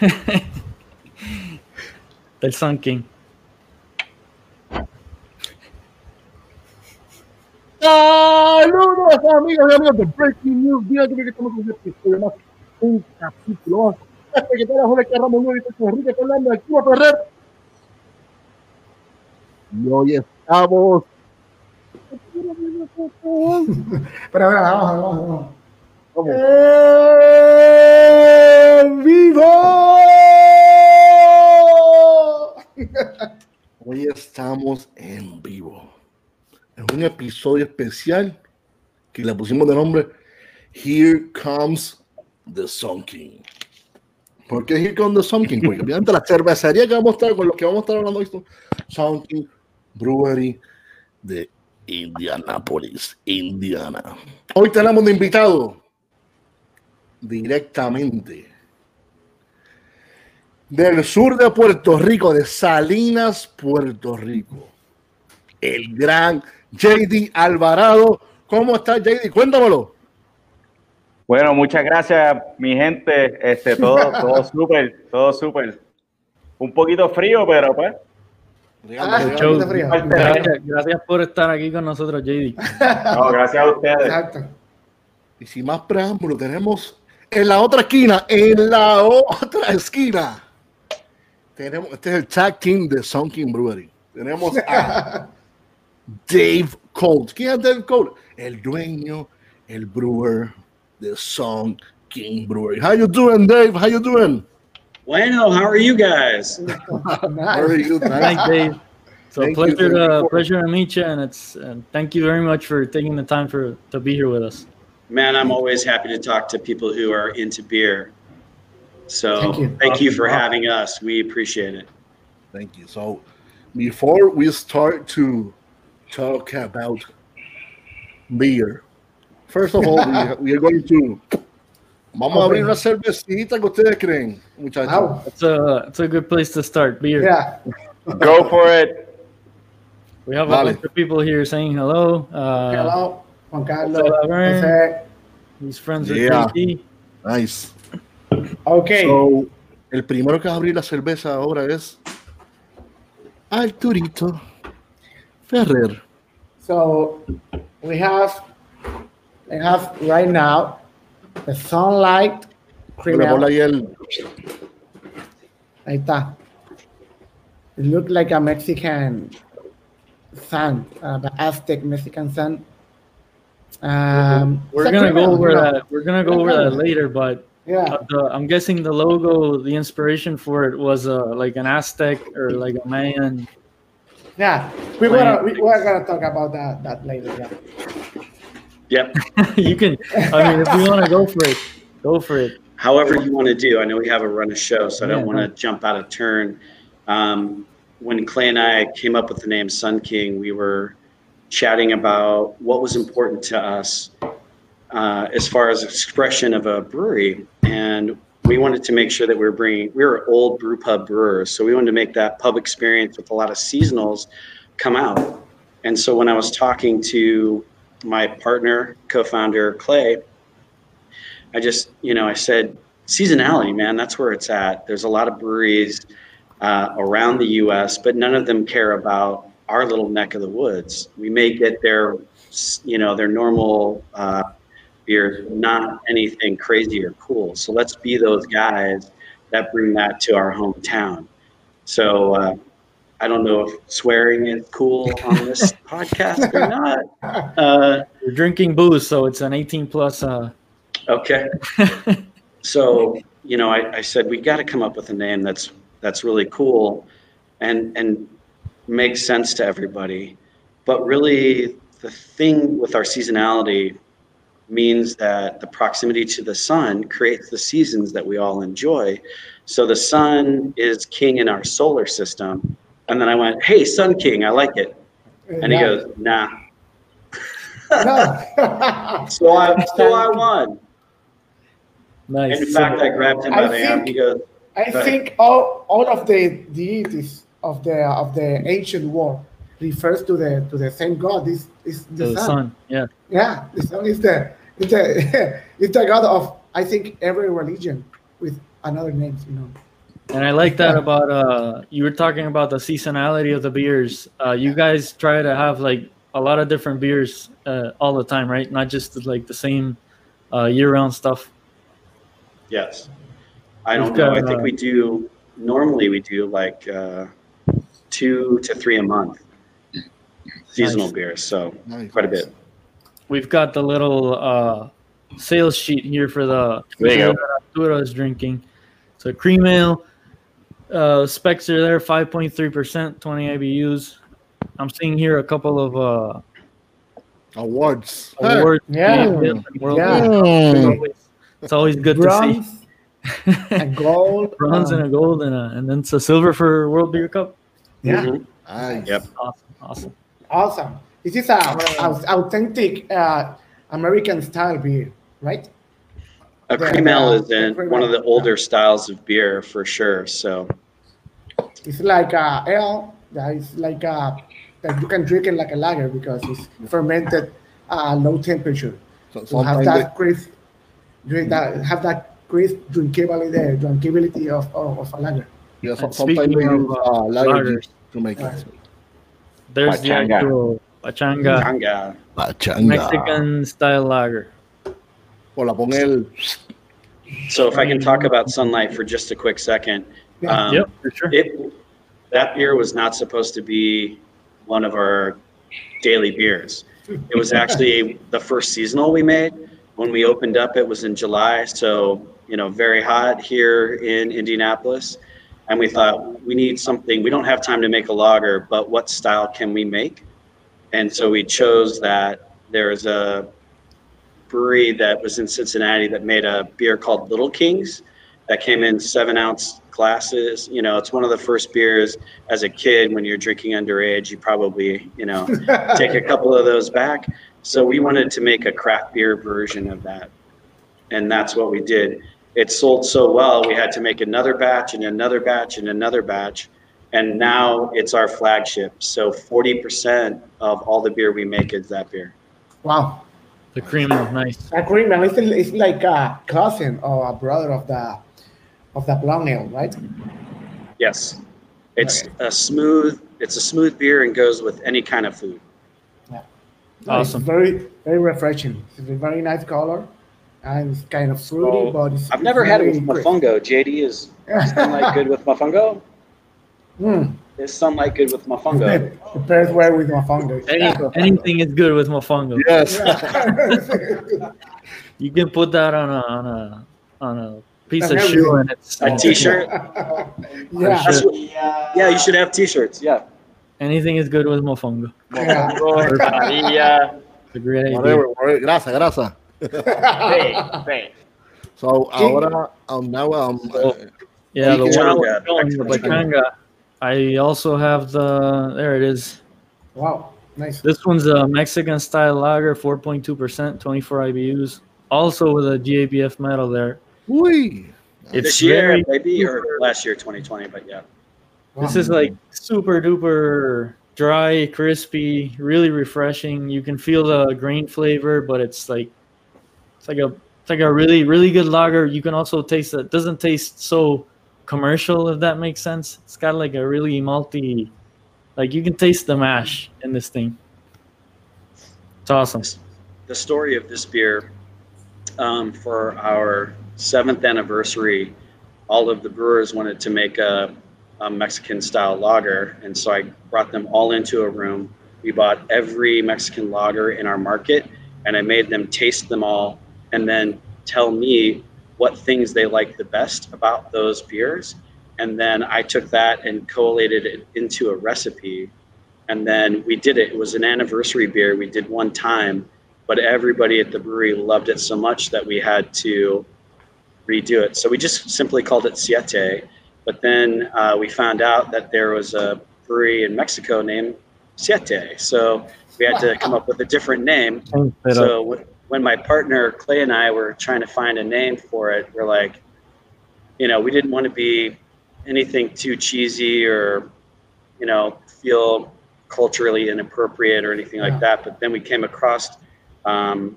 Del Sun King. Saludos amigos y amigos de Breaking News. Día que estamos con un episodio más, un capítulo más. Este que te la joven que Ramón Nuevo y con Enrique Fernández, aquí va a correr. Y hoy estamos. Pero ahora vamos, vamos, vamos. ¡En vivo! Hoy estamos en vivo. Es un episodio especial que le pusimos de nombre Here Comes the Sun King. ¿Por qué Here Comes the Sun King? Porque obviamente la cervecería que vamos a estar con lo que vamos a estar hablando hoy son Sun King Brewery de Indianapolis, Indiana. Hoy tenemos de invitado directamente del sur de Puerto Rico, de Salinas, Puerto Rico. El gran JD Alvarado. ¿Cómo estás, JD? Cuéntamelo. Bueno, muchas gracias, mi gente. Este, todo, todo súper, todo súper. Un poquito frío, pero pues. Ah, está frío. Gracias, gracias por estar aquí con nosotros, JD. No, gracias a ustedes. Exacto. Y sin más preámbulo, tenemos en la otra esquina, en la otra esquina, tenemos, este es el tag team de Sun King Brewery. Tenemos a Dave Colt. ¿Quién es Dave Colt? El dueño, el brewer de Sun King Brewery. How you doing, Dave? How you doing? Bueno, how are you guys? Very good, man. Thanks, Dave. So Thank you pleasure to support. pleasure to meet you, and it's and thank you very much for taking the time for to be here with us. Man, I'm always happy to talk to people who are into beer. So Thank you. thank you for having us. We appreciate it. Thank you. So, before we start to talk about beer, first of all, we, we are going to. Vamos a abrir una cervecita que ustedes creen, muchachos. Wow. It's a it's a good place to start. Beer. Yeah. Go for it. We have a Vale. bunch of people here saying hello. Uh, Hello, Juan Carlos. What's These friends are Yeah. Nice. Okay. So, el primero que va a abrir la cerveza ahora es Arturito Ferrer. So we have we have right now the sunlight cream. ahí el. Ahí está. It looked like a Mexican sun, uh, the Aztec Mexican sun. Um, We're gonna go over you know. that. We're gonna go over that later, but Yeah, uh, the, I'm guessing the logo, the inspiration for it was uh, like an Aztec or like a Mayan. yeah. We're gonna we, we're gonna talk about that that later. Yeah. Yep. you can. I mean, if you want to go for it, go for it. However you want to do. I know we have a run of show, so I don't Yeah, want to jump out of turn. Um, when Clay and I came up with the name Sun King, we were chatting about what was important to us uh, as far as expression of a brewery, and we wanted to make sure that we were bringing. We were old brew pub brewers, so we wanted to make that pub experience with a lot of seasonals come out. And so when I was talking to my partner, co-founder Clay, I just, you know, I said, seasonality, man, that's where it's at. There's a lot of breweries uh, around the U.S., but none of them care about our little neck of the woods. We may get their, you know, their normal uh, beer, not anything crazy or cool. So let's be those guys that bring that to our hometown. So uh, I don't know if swearing is cool on this podcast or not. Uh, We're drinking booze, so it's an 18 plus. Uh, Okay. so, you know, I, I said we got to come up with a name that's that's really cool and and makes sense to everybody. But really the thing with our seasonality means that the proximity to the sun creates the seasons that we all enjoy. So the sun is king in our solar system. And then I went, "Hey, Sun King, I like it." And he goes, "Nah." No. So I so I won. nice. In fact, I grabbed him by I the hand. think- He goes, I think all, all of the deities of the of the ancient world refers to the to the same god. This is the, the sun. sun. Yeah. Yeah, the sun is the it's the it's the god of I think every religion with another names. You know. And I like that about uh you were talking about the seasonality of the beers. Uh you guys try to have like a lot of different beers uh, all the time, right? Not just like the same uh year-round stuff. Yes. I don't We've know. I think uh, we do, normally we do like uh, two to three a month seasonal Nice. beers. So Nice. quite a bit. We've got the little uh sales sheet here for the There you go. that Arturo is drinking. So cream ale, uh specs are there, 5.3%, 20 IBUs. I'm seeing here a couple of uh Awards. awards. Yeah. World Yeah. It's always, it's always good to Bronze see. and gold. Bronze um, and a gold and a, and then it's a silver for World Beer Cup. Yeah. Mhm. Nice. Yep. Awesome, awesome. Awesome. This is a, a authentic uh, American style beer, right? A Yeah, cream ale is in one of the older styles of beer for sure. So It's like a ale that is like a that you can drink it like a lager because it's fermented uh, low temperature. So, So have that crisp, drink that have that crisp drinkability, the drinkability of, of, of a lager. They, yeah, so, sometimes speaking they of, uh, lager lagers, to make it. Right. There's the Pachanga. actual pachanga Kanga. Pachanga. Mexican style lager. O la pon el. So if I can talk about sunlight for just a quick second. Um, yep, for sure. It, that beer was not supposed to be one of our daily beers. It was actually the first seasonal we made. When we opened up, it was in July, so you know, very hot here in Indianapolis. And we thought we need something. We don't have time to make a lager, but what style can we make? And so we chose that. There's a brewery that was in Cincinnati that made a beer called Little Kings that came in seven ounce glasses. You know, it's one of the first beers as a kid when you're drinking underage, you probably, you know, take a couple of those back. So we wanted to make a craft beer version of that. And that's what we did. It sold so well, we had to make another batch and another batch and another batch. And now it's our flagship. So 40% of all the beer we make is that beer. Wow. The cream is nice. A cream ale is it's like a cousin or a brother of the of the blonde ale, right? Yes. It's a smooth, it's a smooth beer and goes with any kind of food. Yeah. Awesome. It's very very refreshing. It's a very nice color, and it's kind of fruity, So, but it's, I've never had it with very crisp. mofongo. JD is sunlight good with mofongo? Mm. Is sunlight good with mofongo? The pairs well with mofongo. Any, anything is good with mofongo. Yes. You can put that on a on a on a piece of shoe and it's A t-shirt? yeah. That's what, yeah, you should have t-shirts. Yeah. Anything is good with mofongo. yeah. María. It's a great idea. Whatever, whatever. Grasa, grasa. Sí, sí. So ahora, um, now, um, So- Yeah, the one the Mexican I also have the there it is. Wow. Nice. This one's a Mexican style lager, 4.2%, 24 IBUs. Also with a GABF medal there. uy. It's this year, very, maybe, or last year, 2020, but yeah. this is like super duper dry, crispy, really refreshing. You can feel the grain flavor, but it's like it's like a it's like a really really good lager. You can also taste it. Doesn't taste so commercial if that makes sense. It's got like a really malty like you can taste the mash in this thing. It's awesome. The story of this beer um, for our seventh anniversary, all of the brewers wanted to make a, a Mexican style lager. And so I brought them all into a room. We bought every Mexican lager in our market and I made them taste them all and then tell me what things they like the best about those beers. And then I took that and collated it into a recipe. And then we did it. It was an anniversary beer we did one time, but everybody at the brewery loved it so much that we had to redo it. So we just simply called it Siete. But then uh, we found out that there was a brewery in Mexico named Siete. So we had to come up with a different name. Change it up. So when- my partner Clay and I were trying to find a name for it, we're like, you know, we didn't want to be anything too cheesy or, you know, feel culturally inappropriate or anything like that. But then we came across um,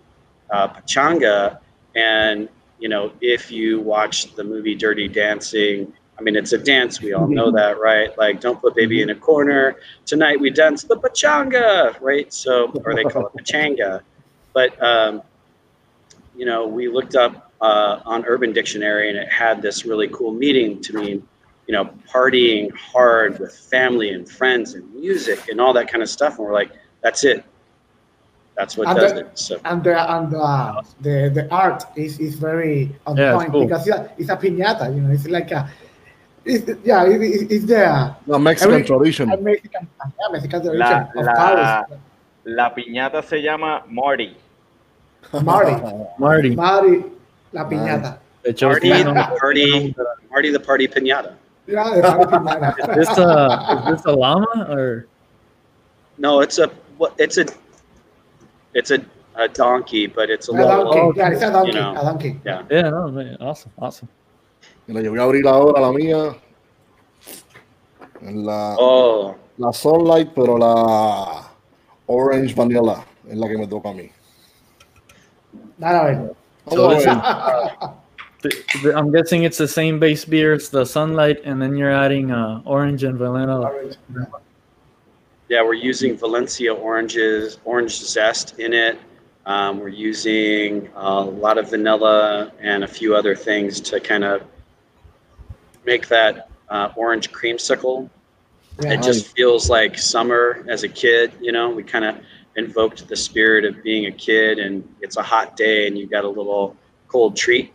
uh, Pachanga, and you know, if you watch the movie Dirty Dancing, I mean, it's a dance. We all know that, right? Like, don't put baby in a corner. Tonight we dance the pachanga, right? So, or they call it pachanga. But, um, you know, we looked up uh, on Urban Dictionary and it had this really cool meaning to mean, you know, partying hard with family and friends and music and all that kind of stuff. And we're like, that's it. That's what And does the- it. So, and the and uh, the the art is, is very on Yeah, point cool. because yeah, it's a piñata. You know, it's like a it's, yeah, it, it- it's the The Mexican Every- tradition. a Mexican, yeah, Mexican tradition La, of la, Paris. la piñata se llama Marty. Marty, Marty. Marty, la piñata. The Marty, the party, Marty, the party pinata. Yeah, the Marty piñata. Is this a is this a llama or No, it's a what? It's a it's a, a donkey, but it's a A little. donkey, yeah, it's a donkey, You know. a donkey. Yeah. yeah no man, awesome awesome Mira, yo voy a abrir ahora la mía. En la, Oh, la Sunlight, pero la Orange Vanilla es la que me toca a mí. Dale a ver. So Vamos a. The- the- I'm guessing it's the same base beer it's the sunlight and then you're adding uh, orange and vanilla yeah, we're using Valencia oranges, orange zest in it. Um, we're using a lot of vanilla and a few other things to kind of make that uh, orange creamsicle. Yeah. It just feels like summer as a kid. You know, we kind of invoked the spirit of being a kid, and it's a hot day, and you got a little cold treat.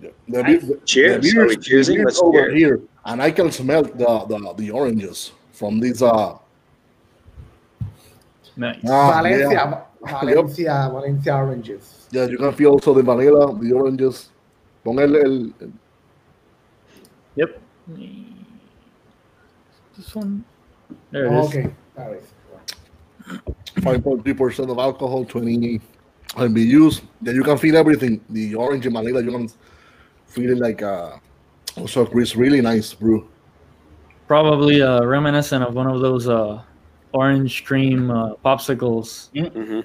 The beer- the- Cheers. the Are we beer's- the choosing? Let's over cheers. here, and I can smell the, the, the oranges from these. Uh, nice ah, Valencia, yeah. Valencia, Valencia oranges. Yeah, you can feel also the vanilla, the oranges. Pon el, el, el- yep this one there it is Okay, that is. 5.3% of alcohol, 20 IBUs. Then you can feel everything. The orange and vanilla, you can feel it like uh, also it's really nice brew. probably uh, reminiscent of one of those uh, orange cream uh, popsicles hmm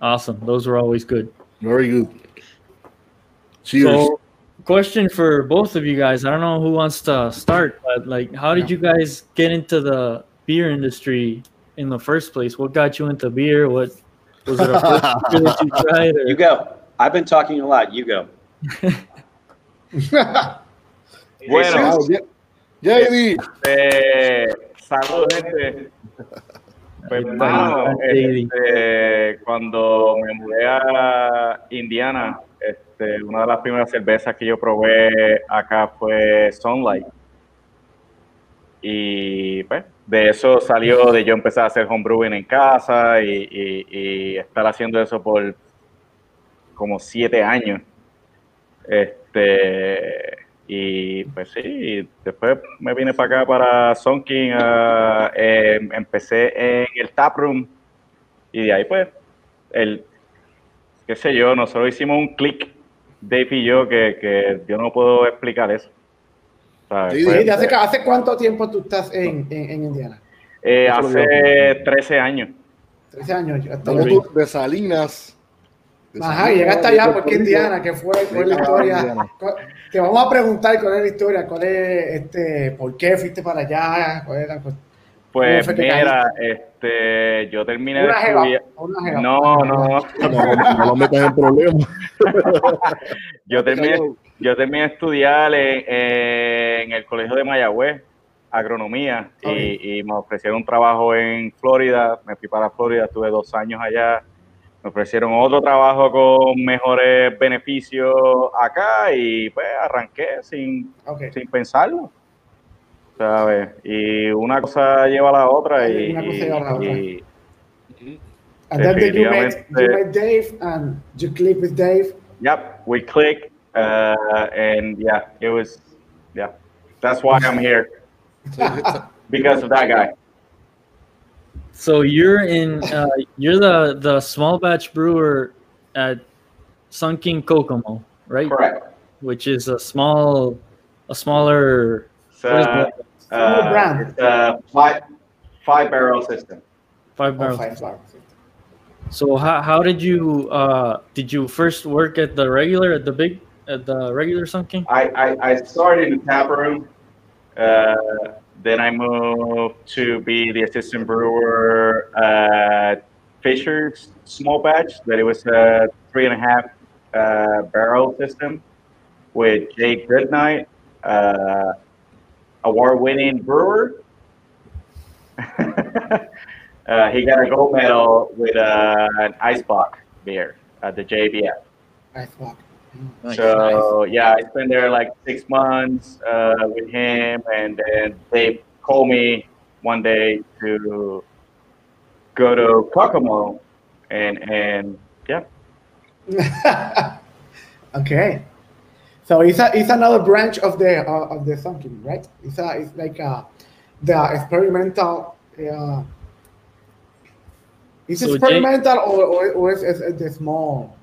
awesome those were always good Very good. Cheers. So, question for both of you guys. I don't know who wants to start, but like, how did you guys get into the beer industry in the first place? What got you into beer? What was it a first beer that you tried? Or? You go. I've been talking a lot. You go. Bueno, Wow. JD. Eh, saludos, gente. Pues, mano, este, cuando me mudé a Indiana, este, una de las primeras cervezas que yo probé acá fue Sunlight. Y pues, de eso salió de yo empezar a hacer homebrewing en casa y, estar haciendo eso por como siete años. Este, y pues sí, después me vine para acá, para Sonking, ah, eh, empecé en el taproom y de ahí pues, el, qué sé yo, nosotros hicimos un click, Dave y yo, que yo no puedo explicar eso. ¿Sabes? Sí, Fue- ¿Y hace, ¿Hace cuánto tiempo tú estás en, en, en Indiana? eh, hace 13 años. 13 años. Estoy- tú de Salinas. De Ajá, y Salinas, llegaste de allá porque. Indiana, que fue, fue la historia. Te vamos a preguntar cuál es la historia, cuál es, este, por qué fuiste para allá, cuál era. pues, Pues mira, este, yo terminé de Una estudiar. una jeva. No, no, No, no, no lo metas en problemas. Yo terminé, yo terminé de estudiar en, en el colegio de Mayagüez, agronomía, y- y, me ofrecieron un trabajo en Florida. Me fui para Florida, estuve dos años allá. Me ofrecieron otro trabajo con mejores beneficios acá y pues arranqué sin, sin pensarlo. ¿Sabes? Y una cosa lleva a la otra y, Una cosa lleva a la otra. y- And then you met, you met Dave and you click with Dave. Yep, we clicked, uh, and yeah, it was, yeah, that's why I'm here because of that guy. So you're in. Uh, you're the the small batch brewer at Sun King Kokomo, right? Correct. Which is a small, a smaller. So, what is that? Uh, brand. it's a five five barrel system. Five Oh, barrels. five stars. So how, how did you uh did you first work at the regular at the big at the regular Sun King? I, I, I started in the tap room. Uh, then I moved to be the assistant brewer at Fishers Small Batch. That it was a three and a half uh, barrel system with Jake Goodnight, uh, award-winning brewer. uh, he got a gold medal with uh, an ice block beer at the JBF. Nice walk. Nice, So yeah, I spent there like six months uh, with him, and then they called me one day to go to Kokomo, and and yeah, okay. So it's a, it's another branch of the uh, of the Sun King, right? It's a, it's like uh the experimental. Uh, is So Jay- experimental or, or, or is, is, is the small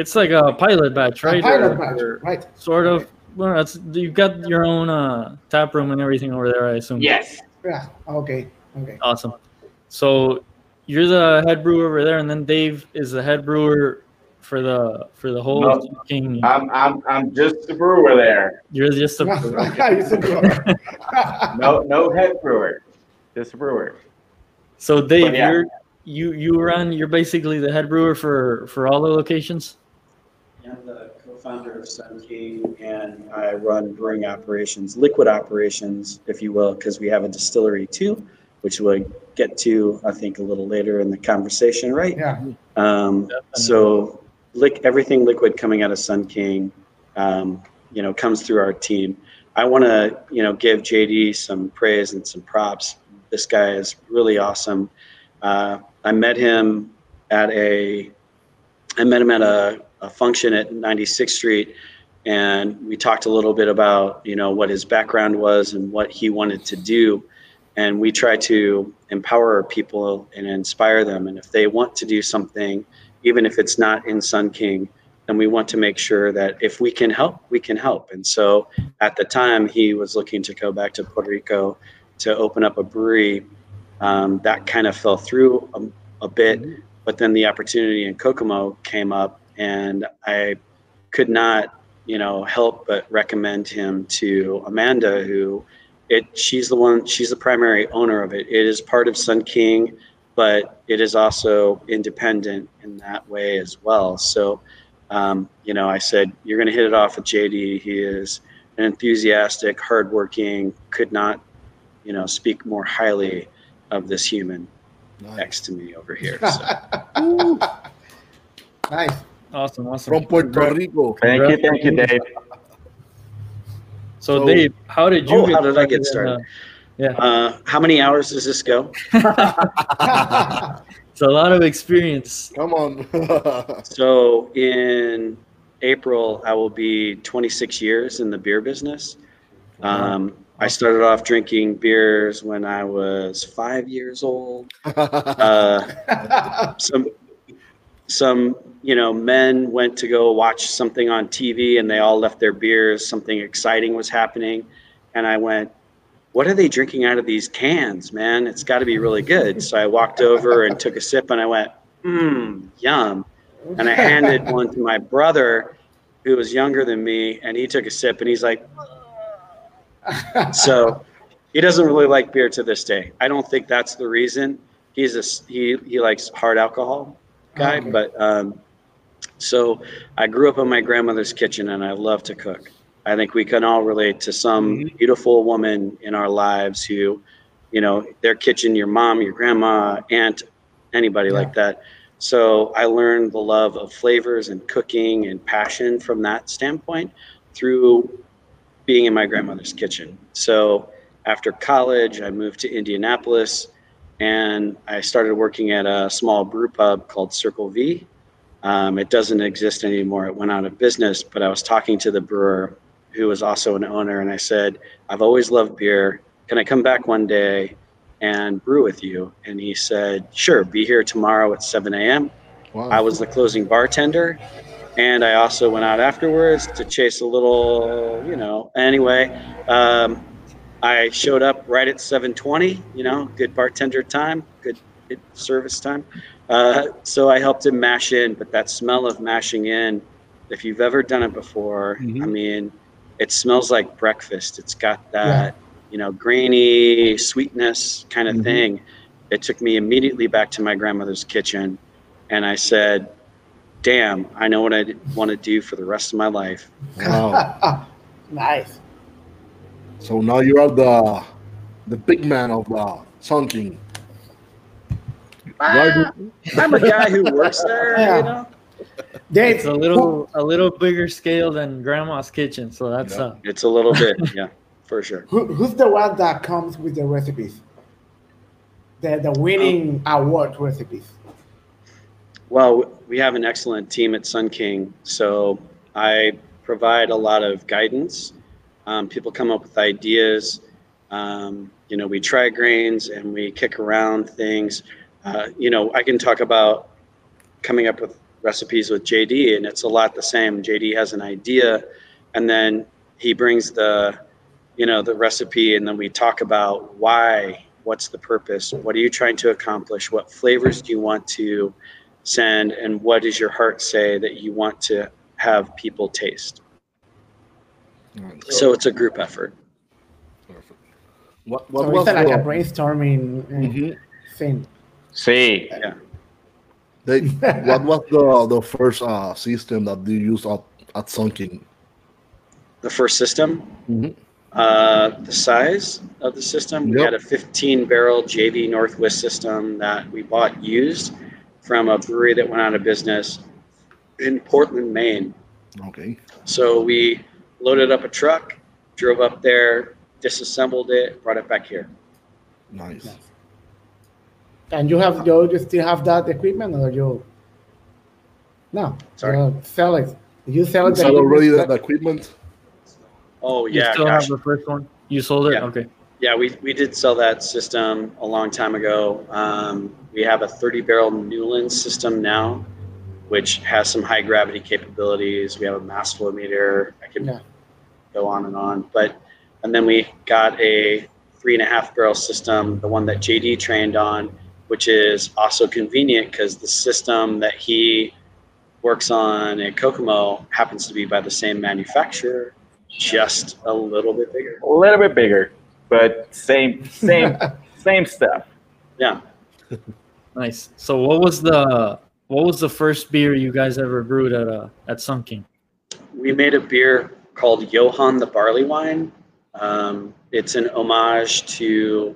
It's like a pilot batch, a right? pilot Or- batch, or right? Sort of. Well, that's you've got your own uh, tap room and everything over there, I assume. yes, Yeah. Okay. Okay. Awesome. So you're the head brewer over there, and then Dave is the head brewer for the for the whole No. King. I'm I'm I'm just the brewer there. You're just a It's a good- No no head brewer, just a brewer. so Dave, yeah. you're you you run. You're basically the head brewer for for all the locations. I'm the co-founder of Sun King, and I run brewing operations, liquid operations, if you will, because we have a distillery too, which we'll get to, I think, a little later in the conversation, right? yeah. Um, so, lick everything liquid coming out of Sun King, um, you know, comes through our team. I want to, you know, give JD some praise and some props. This guy is really awesome. Uh, I met him at a, I met him at a, a function at 96th Street, and we talked a little bit about, you know, what his background was and what he wanted to do. And we try to empower people and inspire them. And if they want to do something, even if it's not in Sun King, then we want to make sure that if we can help, we can help. And so at the time, he was looking to go back to Puerto Rico to open up a brewery. Um, that kind of fell through a, a bit, but then the opportunity in Kokomo came up, and I could not, you know, help but recommend him to Amanda, who it she's the one she's the primary owner of it. It is part of Sun King but it is also independent in that way as well. So, um, you know, I said, you're going to hit it off with JD. He is an enthusiastic, hardworking, could not, you know, speak more highly of this human Nice. next to me over here. So, Nice. Awesome, awesome. From Puerto Rico. Thank you, thank you, Dave. So, So- Dave, how did you? Oh, how did I get started in, started? uh, uh, how many hours does this go? it's a lot of experience. Come on. So in April, I will be 26 years in the beer business. Um, I started off drinking beers when I was five years old. Uh, some, some, you know, men went to go watch something on TV and they all left their beers. Something exciting was happening, and I went, "What are they drinking out of these cans, man? It's got to be really good." So I walked over and took a sip, and I went, "Mmm, yum." and I handed one to my brother who was younger than me, and he took a sip and he's like, so he doesn't really like beer to this day. I don't think that's the reason. He's a he he likes hard alcohol guy, Okay. but um, so I grew up in my grandmother's kitchen and I love to cook. I think we can all relate to some mm-hmm. beautiful woman in our lives who, you know, their kitchen, your mom, your grandma, aunt, anybody Yeah. like that. So I learned the love of flavors and cooking and passion from that standpoint through being in my grandmother's kitchen. So after college, I moved to Indianapolis and I started working at a small brew pub called Circle V. Um, it doesn't exist anymore. It went out of business, but I was talking to the brewer who was also an owner and I said, I've always loved beer. Can I come back one day and brew with you? And he said, Sure, be here tomorrow at 7 a.m. Wow. I was the closing bartender, and I also went out afterwards to chase a little, you know. Anyway, um, I showed up right at 7:20. You know, good bartender time, good, good service time. Uh, so I helped him mash in, but that smell of mashing in If you've ever done it before, I Mhm. mean, it smells like breakfast. It's got that, you know, grainy sweetness kind of Mhm. thing. It took me immediately back to my grandmother's kitchen, and I said, "Damn, I know what I want to do for the rest of my life." Wow. nice. so now you are the the big man of the Sun King. Why I'm a guy who works there, Yeah. you know. Dave, It's a little a little bigger scale than grandma's kitchen, so that's Yeah. uh It's a little bit, yeah, for sure. who, who's the one that comes with the recipes? The the winning award recipes. Well, we have an excellent team at Sun King, so I provide a lot of guidance. Um, people come up with ideas. Um, you know, we try grains and we kick around things. Uh, you know, I can talk about coming up with recipes with JD, and it's a lot the same. JD has an idea, and then he brings the, you know, the recipe, and then we talk about why. What's the purpose? What are you trying to accomplish? What flavors do you want to send and what does your heart say that you want to have people taste so it's a group effort Perfect. What, what So was it's like a brainstorming Mhm. thing. Sí, yeah they, what was the the first uh, system that you used at, at Sun King? the first system Mhm. uh, the size of the system we had a 15 barrel jv northwest system that we bought used from a brewery that went out of business in portland maine Okay. so we loaded up a truck drove up there disassembled it brought it back here Nice. And you have you you still have that equipment or you? No. Sorry. You sell it. You sell it. that already the, the equipment? oh you yeah still gosh. have the first one? You sold it? Yeah. Okay. Yeah, we, we did sell that system a long time ago. Um, we have a 30 barrel Newland system now, which has some high gravity capabilities. We have a mass flow meter. I can Yeah. go on and on. But and then we got a three and a half barrel system, the one that JD trained on, which is also convenient because the system that he works on at Kokomo happens to be by the same manufacturer, just a little bit bigger. a little bit bigger, but same, same, same stuff. Yeah. Nice. So what was the what was the first beer you guys ever brewed at uh at Sun King? we made a beer called Johann the Barley Wine. Um, it's an homage to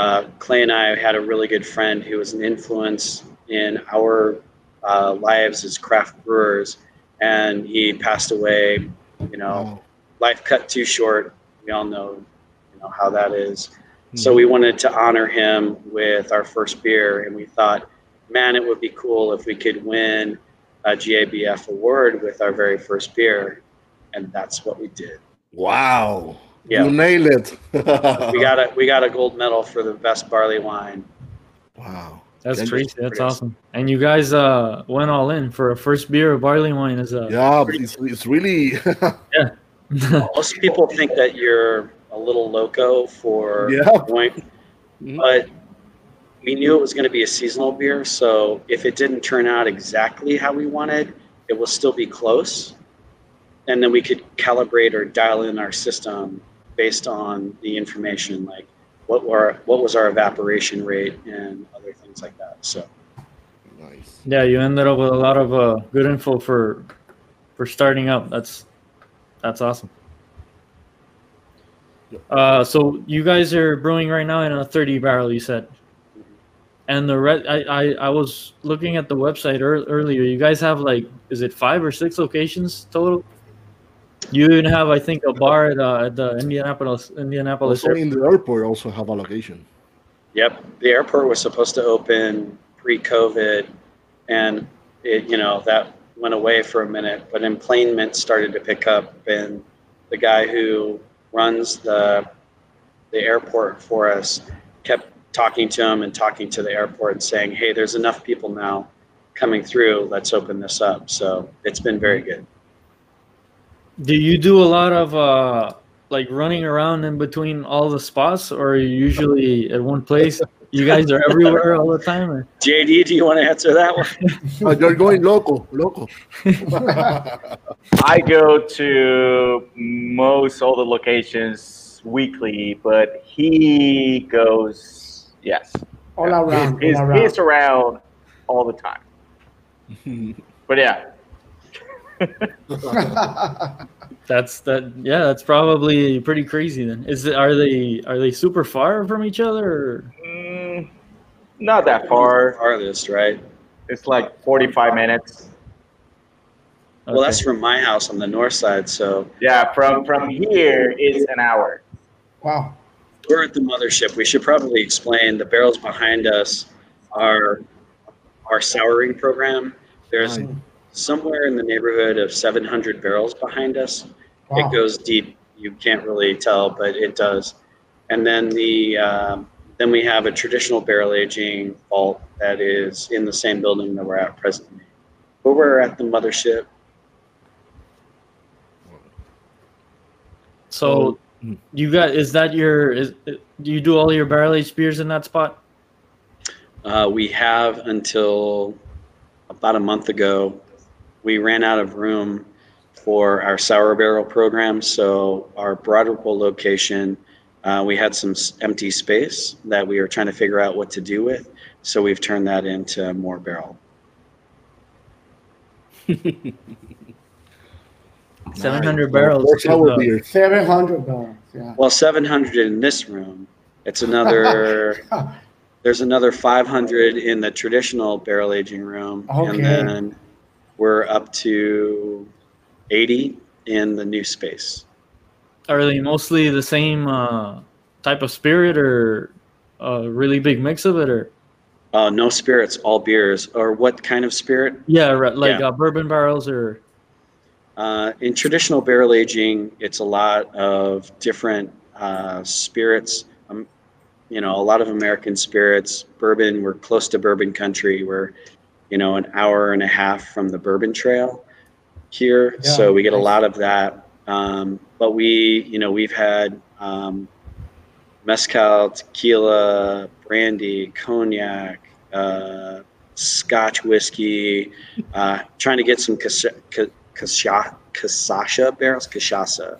uh, Clay and I had a really good friend who was an influence in our uh, lives as craft brewers, and he passed away. You know, life cut too short. We all know, you know how that is. Hmm. So we wanted to honor him with our first beer, and we thought, man, it would be cool if we could win a GABF award with our very first beer, and that's what we did. Wow. Yeah. You nailed it. We got a we got a gold medal for the best barley wine. Wow. That's Then- crazy. That's Pretty awesome. And you guys uh went all in for a first beer of barley wine as a Yeah, but it's, it's really Most people think that you're a little loco for Yeah. point, Mhm. but we knew it was going to be a seasonal beer. So if it didn't turn out exactly how we wanted, it will still be close, and then we could calibrate or dial in our system based on the information, like what were what was our evaporation rate and other things like that. So nice. Yeah, you ended up with a lot of uh, good info for for starting up. That's that's awesome. Uh, so you guys are brewing right now in a 30 barrel, you said, and the red. I, I I was looking at the website ear- earlier. You guys have like, is it five or six locations total? You even have, I think, a bar at, uh, the Indianapolis Indianapolis. Also in the airport, also have a location. Yep, the airport was supposed to open pre-COVID, and it you know that went away for a minute. But employment started to pick up, and the guy who runs the the airport for us kept talking to him and talking to the airport and saying, "Hey, there's enough people now coming through. Let's open this up." So it's been very good. Do you do a lot of uh like running around in between all the spots, or are you usually at one place? You guys are everywhere all the time, or JD, do you want to answer that one? Oh, you're going local, local. I go to most all the locations weekly, but he goes yes. All around. He's, all around. he's around all the time. But yeah, that's that. Yeah, that's probably pretty crazy. Then is it? Are they are they super far from each other? Mm, not that far. Farthest, right? It's like 45 minutes. Well, that's from my house on the north side. So Yeah, from from here is an hour. wow. we're at the mothership. We should probably explain the barrels behind us are our souring program. There's Right. Somewhere in the neighborhood of 700 barrels behind us. Wow. It goes deep. You can't really tell, but it does. And then the um, then we have a traditional barrel aging vault that is in the same building that we're at presently. But we're at the mothership. So Mm. you got is that your is do you do all your barrel aged beers in that spot? Uh, we have until about a month ago. We ran out of room for our sour barrel program, so our Broad Ripple location, uh, we had some empty space that we were trying to figure out what to do with. So we've turned that into more barrel. Seven hundred Nice. barrels. Four to sour the- beers. 700 dollars. Yeah. Well, 700 in this room. It's another. there's another 500 in the traditional barrel aging room, Okay. and then we're up to 80 in the new space. Are they mostly the same uh, type of spirit, or a really big mix of it, or Uh, no spirits, all beers. Or what kind of spirit? yeah, right, like Yeah. Uh, bourbon barrels, or Uh, in traditional barrel aging, it's a lot of different uh, spirits. Um, you know, a lot of American spirits. Bourbon, we're close to bourbon country. We're, you know, an hour and a half from the Bourbon Trail here, Yeah, so we get a lot of that. Um, but we, you know, we've had um, mezcal, tequila, brandy, cognac, uh, Scotch whiskey. Uh, trying to get some cas- ca- casha- casasha barrels, cachaça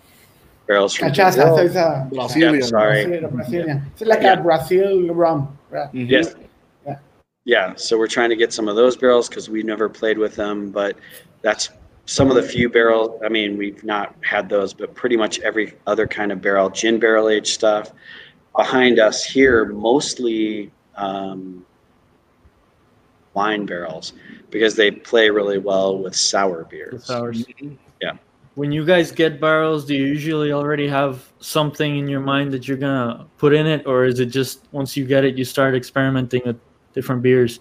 barrels from Cachaça, Brazil. so it's a Brazilian. Yeah, sorry. Brazilian, Brazilian. It's like Yeah. a Brazil rum. Right? Mhm. Yes. Yeah. So we're trying to get some of those barrels because we never played with them, but that's some of the few barrels. I mean, we've not had those, but pretty much every other kind of barrel, gin barrel aged stuff. Behind us here, mostly um, wine barrels because they play really well with sour beers. sours. Yeah. When you guys get barrels, do you usually already have something in your mind that you're gonna put in it, or is it just once you get it, you start experimenting with different beers?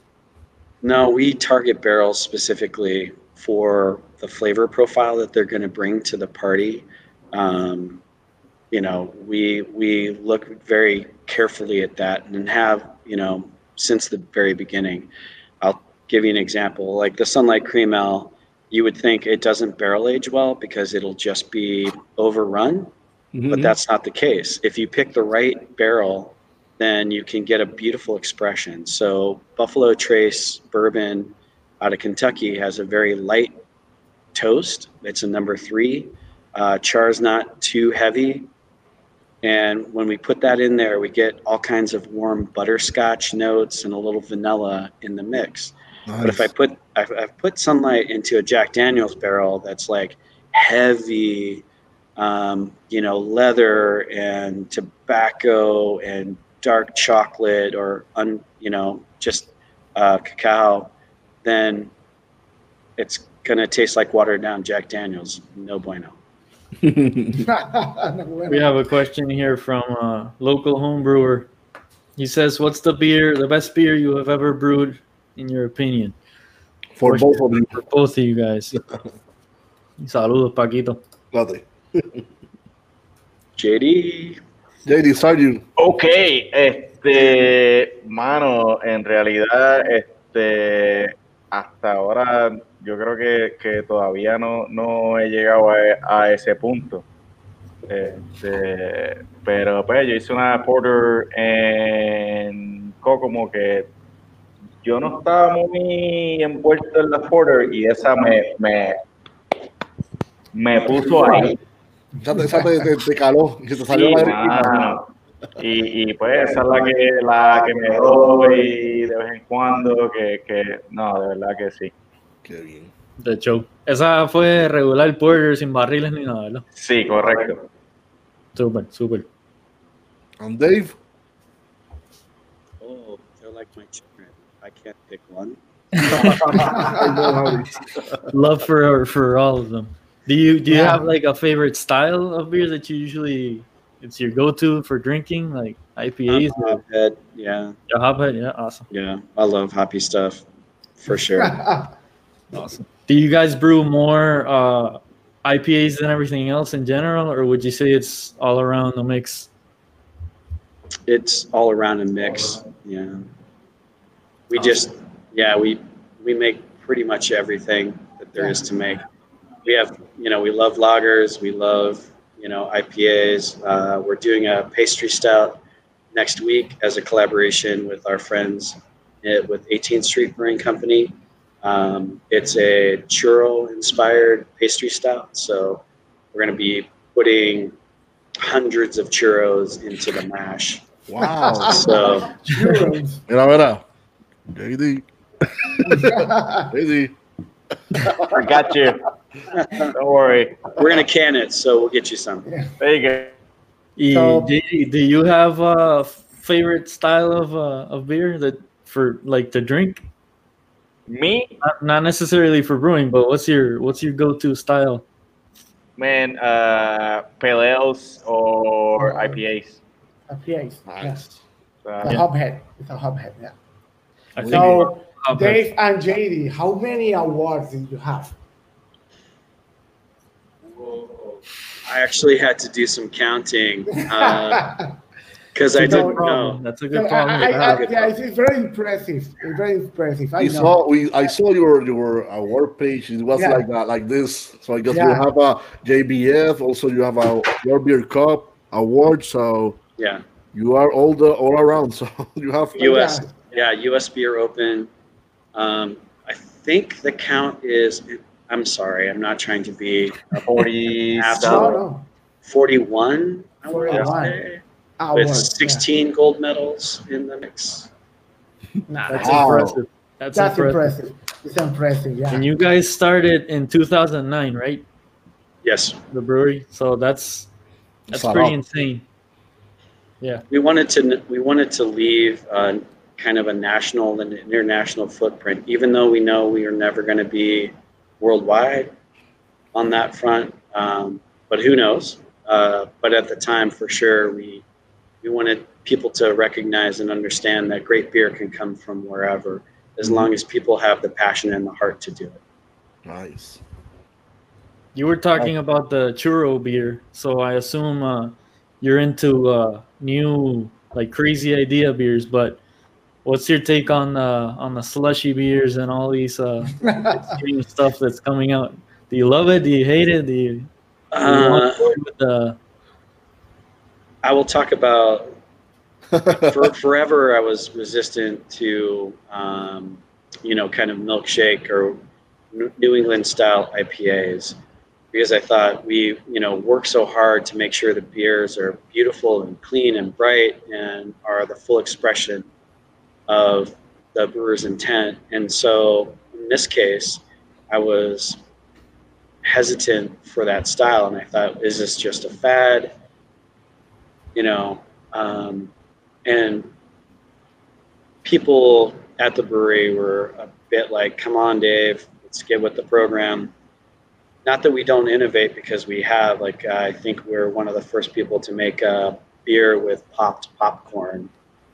No, we target barrels specifically for the flavor profile that they're going to bring to the party. Um, you know, we we look very carefully at that and have you know since the very beginning. I'll give you an example. Like the Sunlight Cream Ale, you would think it doesn't barrel age well because it'll just be overrun, but Mhm. that's not the case. If you pick the right barrel, then you can get a beautiful expression. So Buffalo Trace bourbon out of Kentucky has a very light toast. It's a number three. Uh, char's not too heavy. And when we put that in there, we get all kinds of warm butterscotch notes and a little vanilla in the mix. But if I put I've, I've put sunlight into a Jack Daniel's barrel that's like heavy, um, you know, leather and tobacco and dark chocolate or un, you know, just uh, cacao, then it's gonna taste like watered down Jack Daniel's. No bueno. We have a question here from a local home brewer. He says, "What's the beer, the best beer you have ever brewed, in your opinion, For both of you. for both of you guys?" Saludos, Paquito. Lovely. JD. JD, you. Ok, este, mano, en realidad, este, hasta ahora yo creo que, que todavía no, no he llegado a, a ese punto. Este, pero pues yo hice una porter en como que yo no estaba muy envuelto en la porter y esa me, me, me puso ahí. Esa te, esa te, te- te caló y se te salió Sí, la lagrimita. mano. Y, y pues esa es la que, la que me doy de vez en cuando, que, que no, de verdad que sí. Qué bien. De show. Esa fue regular porter sin barriles ni nada, ¿verdad? Sí, correcto. Súper, súper. And Dave, Oh, they're like my children. I can't pick one. Love for for all of them. Do you do you Yeah. have like a favorite style of beer that you usually it's your go to for drinking, like IPAs or Hophead, yeah, a hophead? Yeah, awesome, yeah. I love hoppy stuff for sure. awesome. Do you guys brew more uh, IPAs than everything else in general, or would you say it's all around the mix? it's all around a mix. Yeah. We just, yeah, we we make pretty much everything that there is to make. We have, you know, we love lagers, we love, you know, IPAs. Uh, we're doing a pastry stout next week as a collaboration with our friends at, with 18th Street Brewing Company. Um, it's a churro inspired pastry stout. So we're going to be putting hundreds of churros into the mash. Wow. So Churros. Mira, mira. JD. JD. I got you. Don't worry. we're gonna can it, so we'll get you some. There you go. E- So- JD, do you have a favorite style of uh, of beer that for like to drink? Me, Not, not necessarily for brewing, but what's your what's your go to style? man, uh, pale ales or IPAs. IPAs. yes. Nice. The Uh, hophead. It's a hophead. Yeah. I So, hophead. Dave and JD, how many awards did you have? I actually had to do some counting because I That's a didn't problem. know. That's a good problem. I, to have. I, yeah, it's, it's very impressive. It's very impressive. I We saw we I saw your your award page. It was Yeah. like that, like this. So I guess you have a GABF. Also, you have a World Beer Cup award. So Yeah, you are all the all around. So you have U.S. Yeah, U.S. Beer Open. Um, I think the count is. I'm sorry, I'm not trying to be 40 No, Absolutely. 41. I want to 41. say, Awards, with 16 gold medals in the mix. Nah, that's Wow. impressive. That's, That's impressive. impressive. It's impressive. Yeah. And you guys started in 2009, right? Yes, The brewery. So that's that's Shout pretty out. insane. Yeah. We wanted to we wanted to leave uh, kind of a national and international footprint even though we know we are never going to be worldwide on that front um, but who knows uh, but at the time for sure we we wanted people to recognize and understand that great beer can come from wherever as long as people have the passion and the heart to do it nice. You were talking about the churro beer, so I assume uh, you're into uh, new like crazy idea beers. But what's your take on uh, on the slushy beers and all these uh, stuff that's coming out? Do you love it? Do you hate it? Do you, do you uh, with the i will talk about for forever I was resistant to um, you know kind of milkshake or New England style IPAs because I thought we you know work so hard to make sure the beers are beautiful and clean and bright and are the full expression of the brewer's intent and so in this case I was hesitant for that style and I thought is this just a fad you know um, and people at the brewery were a bit like, "Come on, Dave, let's get with the program." Not that we don't innovate, because we have. Like, I think we're one of the first people to make a beer with popped popcorn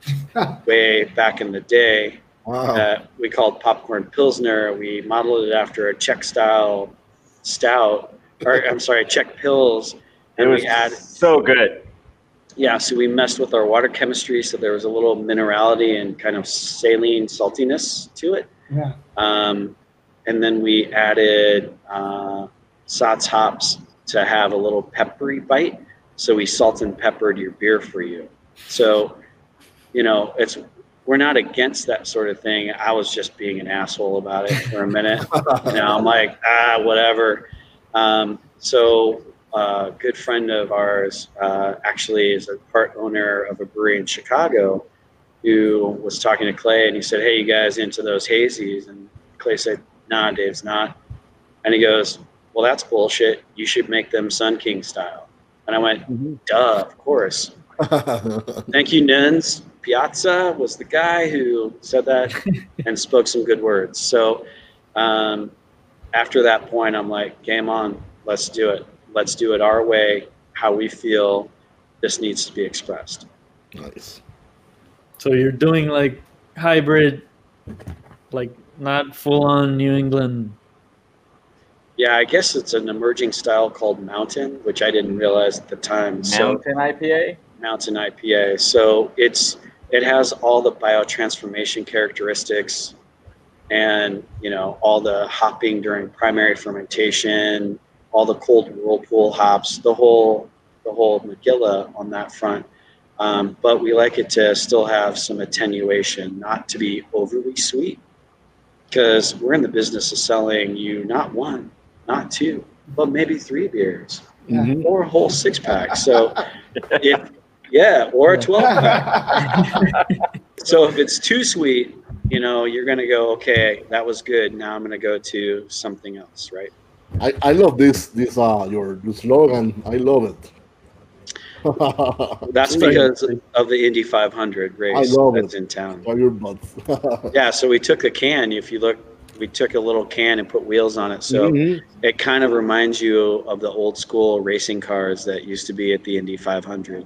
way back in the day Wow. that we called popcorn pilsner. We modeled it after a Czech style stout, or I'm sorry, Czech pills, It and was we had, so good. yeah, so we messed with our water chemistry, so there was a little minerality and kind of saline saltiness to it. yeah. Um, and then we added uh, Saaz hops to have a little peppery bite. So we salt and peppered your beer for you. So, you know, it's we're not against that sort of thing. I was just being an asshole about it for a minute. you know, I'm like, ah, whatever. Um, so a good friend of ours uh, actually is a part owner of a brewery in Chicago who was talking to Clay and he said, Hey, you guys into those hazies? And Clay said, Nah, Dave's not. And he goes, Well, that's bullshit. You should make them Sun King style. And I went, Duh, of course. Thank you, Nuns. Piazza was the guy who said that and spoke some good words. So um, after that point, I'm like, game on, let's do it. Let's do it our way, how we feel this needs to be expressed. nice. So you're doing like hybrid, like not full on New England. Yeah, I guess it's an emerging style called Mountain, which I didn't realize at the time. So Mountain IPA. Mountain IPA. So it's it has all the biotransformation characteristics and you know all the hopping during primary fermentation, all the cold whirlpool hops, the whole the whole Magilla on that front. Um, but we like it to still have some attenuation, not to be overly sweet, because we're in the business of selling you not one, not two, but maybe three beers Mhm. or a whole six pack. So if yeah, or a 12 pack. so if it's too sweet, you know, you're going to go, okay, that was good. Now I'm going to go to something else, right? I, I love this this uh your, your slogan. I love it. That's because of the Indy 500 race love that's it. in town. For your butts. Yeah, so we took a can. If you look, we took a little can and put wheels on it. So Mhm. it kind of reminds you of the old school racing cars that used to be at the Indy 500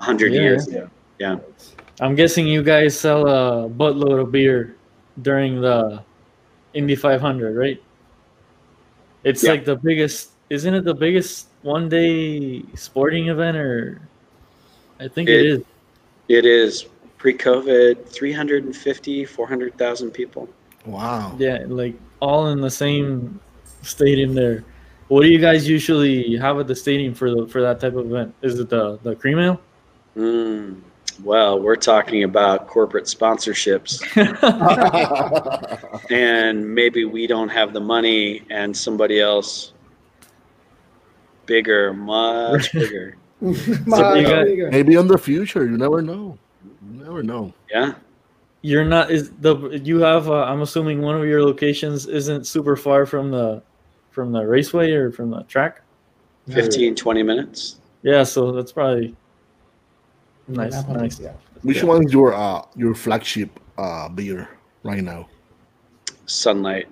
100 Yeah. years ago. Yeah. I'm guessing you guys sell a buttload of beer during the Indy 500, right? It's Yeah. like the biggest, isn't it the biggest one day sporting event or I think it It- is. It is pre-COVID, 350, 400,000 people. Wow. Yeah, like all in the same stadium there. What do you guys usually have at the stadium for the for that type of event? Is it the the cream ale? Mm, well, we're talking about corporate sponsorships, and maybe we don't have the money, and somebody else bigger, much bigger. My- you got- Maybe in the future, you never know. You never know. Yeah. You're not is the you have uh, I'm assuming one of your locations isn't super far from the from the raceway or from the track. 15, 20 minutes. Yeah, so that's probably nice, nice. Yeah. Which Yeah. one's your uh your flagship uh beer right now? Sunlight.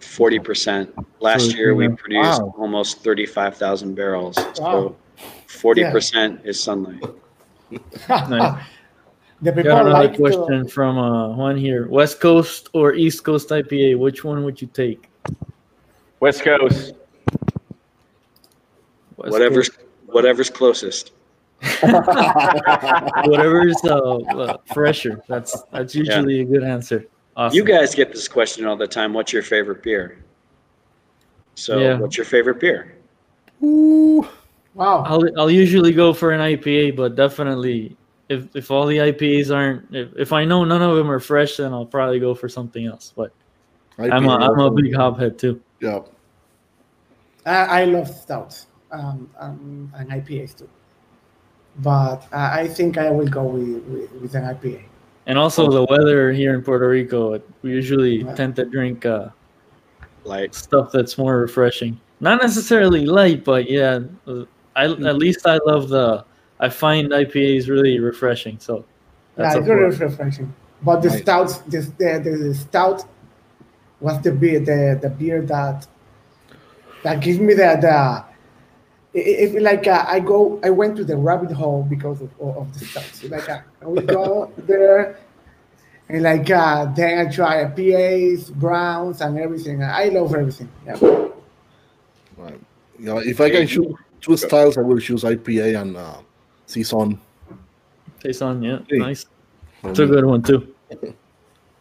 40%. Last So, year we produced Wow. almost 35,000 barrels. Wow. So 40% is sunlight. Nice. the people Got another like question to, from uh, one here: West Coast or East Coast IPA? Which one would you take? West Coast. West Whatever's Coast. whatever's closest. whatever's uh, uh, fresher. That's that's usually a good answer. Awesome. You guys get this question all the time. What's your favorite beer? So, Yeah. what's your favorite beer? Ooh. wow. I'll I'll usually go for an IPA, but definitely if if all the IPAs aren't if, if I know none of them are fresh, then I'll probably go for something else. But I'm a I'm a big hophead too. Yeah. I, I love stouts um, um, and IPAs too. But I think I will go with, with, with an IPA. And also the weather here in Puerto Rico, we usually Yeah. tend to drink uh, Like, stuff that's more refreshing. Not necessarily light, but yeah, uh, I at least I love the. I find IPAs really refreshing. So that's yeah, a it's very plus. refreshing. But the Right. stouts, the, the, the stout was the beer, the, the beer that that gives me the the. If like uh, I go, I went to the rabbit hole because of, of, of the stouts. Like uh, I will go there, and like uh, then I try IPAs, browns, and everything. I love everything. Yeah. Right. Yeah. If I can choose two styles, I will choose IPA and uh, Saison. Tastes on, yeah, Hey. nice. It's a good one too.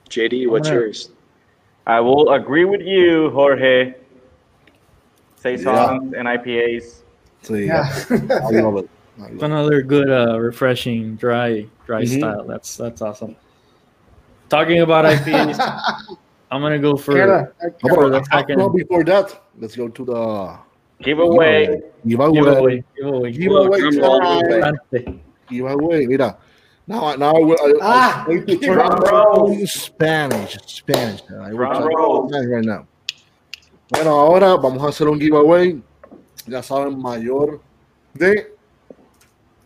JD, what's gonna- yours? I will agree with you, Jorge. Saisons and IPAs. So, Yeah. I love it. It's another good, uh, refreshing, dry, dry Mhm. style. That's that's awesome. Talking about IPAs, I'm gonna go for Killer. No, for but, the second no, before that, let's go to the Giveaway. giveaway. giveaway. Giveaway. Giveaway Drum time. Importante. Giveaway. Mira. Now, now I will, I, Ah, I'm going to turn drum roll. Spanish. Spanish. I will Drum try roll. Spanish right now. Bueno, ahora vamos a hacer un giveaway. Ya saben, mayor de.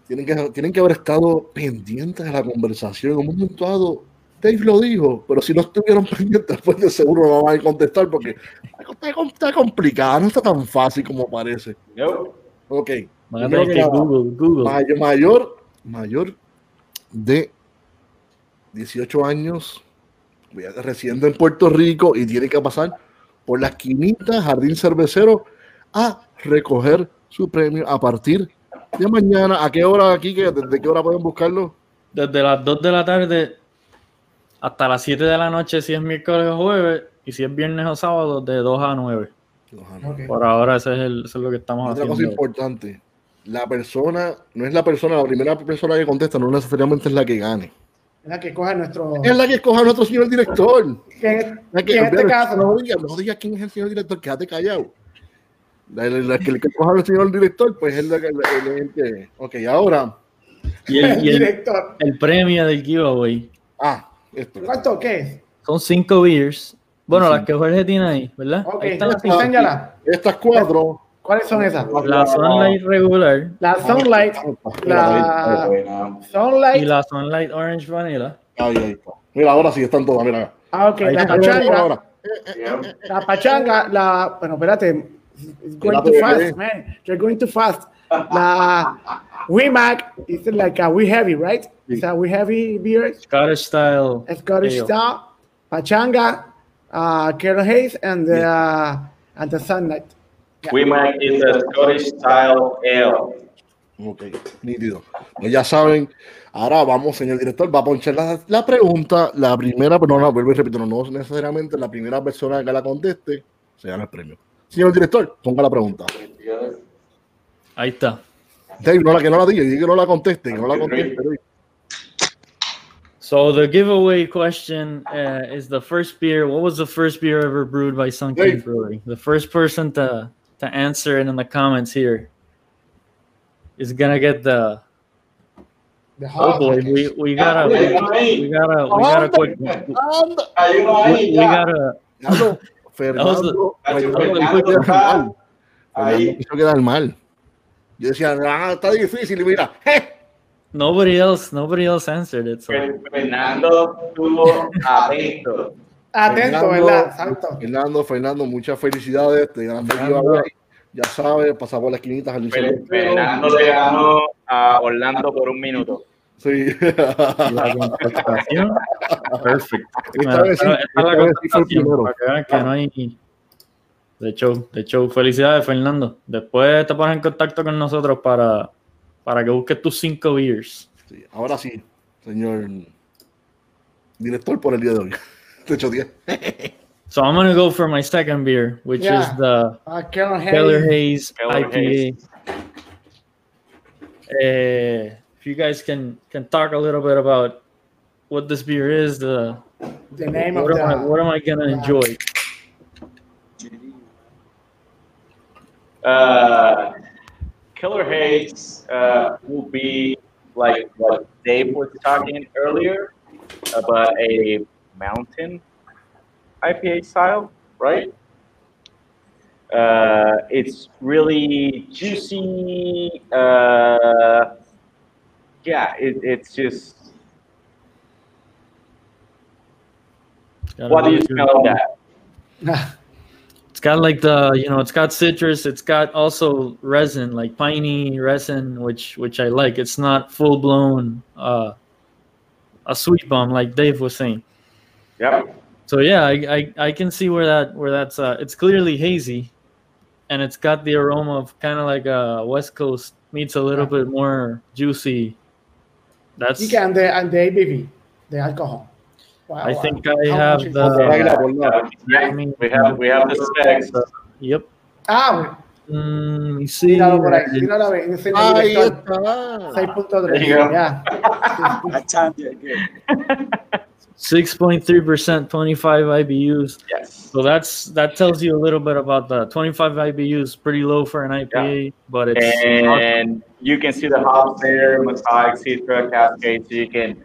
Tienen que, tienen que haber estado pendientes de la conversación. En un momento dado, Dave lo dijo, pero si no estuvieron pendientes, pues de seguro no van a contestar porque está, está complicada, no está tan fácil como parece. Nope. Ok. Que Google, Google. Mayor, mayor, mayor de 18 años, residente en Puerto Rico y tiene que pasar por la esquinita Jardín Cervecero a recoger su premio a partir de mañana. ¿A qué hora aquí? que ¿Desde qué hora pueden buscarlo? Desde las 2 de la tarde hasta las 7 de la noche si es miércoles o jueves y si es viernes o sábado de 2 a 9. Ok. Por ahora ese es, el, eso es lo que estamos Otra cosa haciendo. importante, la persona, no es la persona, la primera persona que contesta, no necesariamente es la que gane. Es la que coja nuestro. Es la que escoja a nuestro señor director. Que en, La que- que en este caso. no digas no digas quién es el señor director, quédate callado. La, la- la que le coja al señor director, pues es la que. la- la- el que- ok, ahora. Y el, y el- director. el premio del giveaway Ah, esto. ¿Cuánto qué es? son 5 beers. Bueno, Sí. las que Jorge tiene ahí, ¿verdad? Ok, Ahí están las cinco. enséñala. Estas cuatro. ¿Cuáles son esas? La Sunlight regular La Sunlight. La Sunlight. y la Sunlight Orange Vanilla. Ahí, ahí está. Mira, ahora sí están todas. Mira. Ah, ok. Ahí La pachanga. Ahora. La pachanga. La. Bueno, espérate. It's going too fast, man. You're going too fast. La WeMac is like a We Heavy, right? It's a We Heavy beer. Scottish style. Scottish ale. Star, Pachanga, uh, Carol Hayes, and the, uh, and the Sunlight. We might is a Scottish style ale. Ok, nítido. Pues ya saben. Ahora vamos, señor director, va a ponchar la, la pregunta. La primera, pero no, no, vuelvo y repito, no, no necesariamente la primera persona que la conteste se gana el premio. Señor director, ponga la pregunta. Ahí está. Dave, no la que no la diga, diga que no la conteste, que no la conteste. Dave. So the giveaway question uh, is the first beer. What was the first beer ever brewed by Sun King Brewery? The first person to to answer it in the comments here is gonna get the. The Oh boy, we, we gotta we, we gotta we gotta quick we, Anda. we gotta Diablo, Fernando, Fernando Fernando quiso quedar mal. Fernando quiso quedar mal. Yo decía, ah, está difícil, y mira, ¡je! nobody else nobody else answered it. So Fernando estuvo atento. Atento, Fernando, ¿verdad? Santo. Fernando, Fernando, muchas felicidades. Te. Ya sabes, pasa por las esquinitas al Fernando le ganó a Orlando por un minuto. Sí. la contestación, perfect. Esta vez sí, que no hay de show, de show. Felicidades, Fernando. Después te pones en contacto con nosotros para, para que busques tus cinco beers. Sí, Ahora sí, señor director por el día de hoy. De hecho, 10. So I'm gonna go for my second beer, which Yeah. is the Uh, Hayes. Keller Hayes Keller IPA. Hayes. If you guys can can talk a little bit about what this beer is, the The name of what am I, what am I gonna enjoy? Uh, Killer Hayes uh, will be like what Dave was talking earlier about a mountain IPA style, right? Uh, it's really juicy. Uh, yeah, it, it's just. What do you smell of that? It's got like the you know, it's got citrus. It's got also resin, like piney resin, which which I like. It's not full blown uh, a sweet bomb like Dave was saying. Yep. So yeah, I, I, I can see where that where that's uh, it's clearly hazy, and it's got the aroma of kind of like a West Coast meets a little bit more juicy. That's You can the and the ABV, the alcohol. Wow, I wow. think I How have much the- it? Águila. Yeah, we have we have the specs. yep. Ah, Mm, you see, Míralo por ahí, míralo ahí, enseña el Ahí director. está. 6.3. There you go. Yeah. That timed it good. 6.3%, 25 IBUs. Yes. So that's that tells you a little bit about the 25 IBUs, pretty low for an IPA, but it's And you can see the hops there, Mosaic, Citra, Cascade, so you can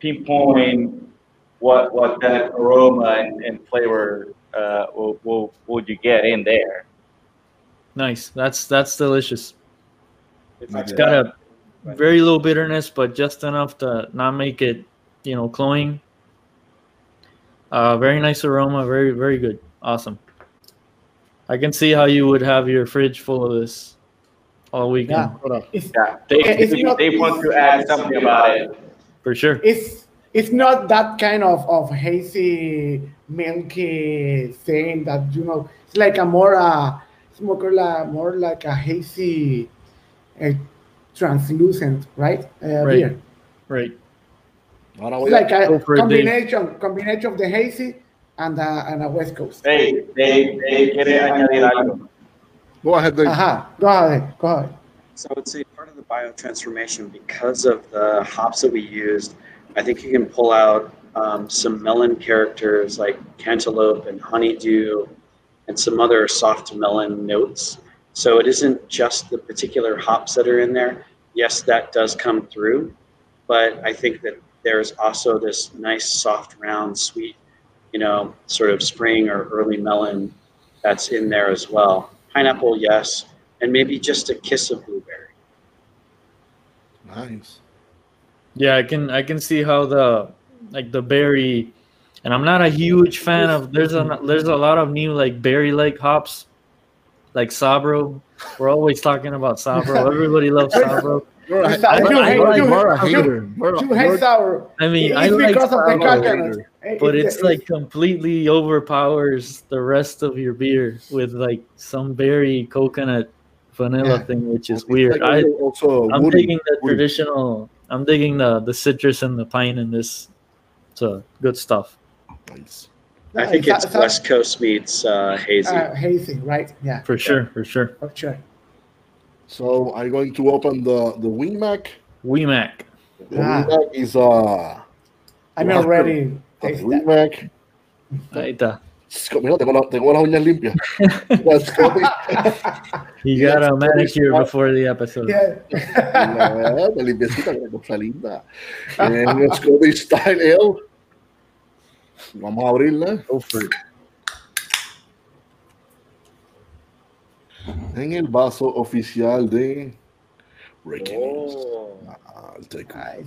pinpoint what what that aroma and, and flavor uh, will, will, would you get in there. nice. That's that's delicious. If It's It's I- got a very low bitterness, but just enough to not make it, you know, cloying. Uh, very nice aroma, very very good, awesome. I can see how you would have your fridge full of this all weekend Yeah. It's, Yeah, they, Okay, it's they, not- they want to add something about it. for sure. it's it's not that kind of, of hazy, milky thing that you know. It's like a more uh, it's more like more like a hazy, uh, translucent, right? Uh, Right. beer. Right. Ahora It's voy like a, a Go for it, Dave. combination combination of the hazy and uh, and a West Coast. They, they, they quiere añadir algo. go ahead, Dave. Aha. Go ahead. Go ahead. So I would say part of the biotransformation, because of the hops that we used, I think you can pull out um, some melon characters like cantaloupe and honeydew and some other soft melon notes. So it isn't just the particular hops that are in there. Yes, that does come through, but I think that there's also this nice, soft, round, sweet, you know, sort of spring or early melon that's in there as well. Pineapple, yes, and maybe just a kiss of blueberry. Nice. Yeah, I can I can see how the like the berry, and I'm not a huge fan of. There's a there's a lot of new like berry like hops, like Sabro. We're always talking about Sabro. Everybody loves Sabro. You're a, You hate- you're you you're a- hate- you're a you- hater. You're You hate sour. I mean, It's I like because of the Sabro, coconut. but it's like completely overpowers the rest of your beer with like some berry coconut vanilla Yeah. thing, which is it's weird. like I also I'm woody. digging the woody. traditional. I'm digging the the citrus and the pine in this. So good stuff. Nice. I think it's West Coast meets uh, hazy. uh, hazy, right? Yeah, For sure, for sure. for sure. So I'm going to open the the Wee Mac. Weemac. The Ah. Wee Mac is uh I'm Wow. already the tasting that. Ahí está. Sc- Mira, tengo, la- tengo las uñas limpias. You got a manicure before the episode. Yeah. la- la limpiecita, que cosa linda. En Scottish Style Ale. Vamos a abrirla. Go for it. En el vaso oficial de Breaking Oh. Ah, I'll take. Nice.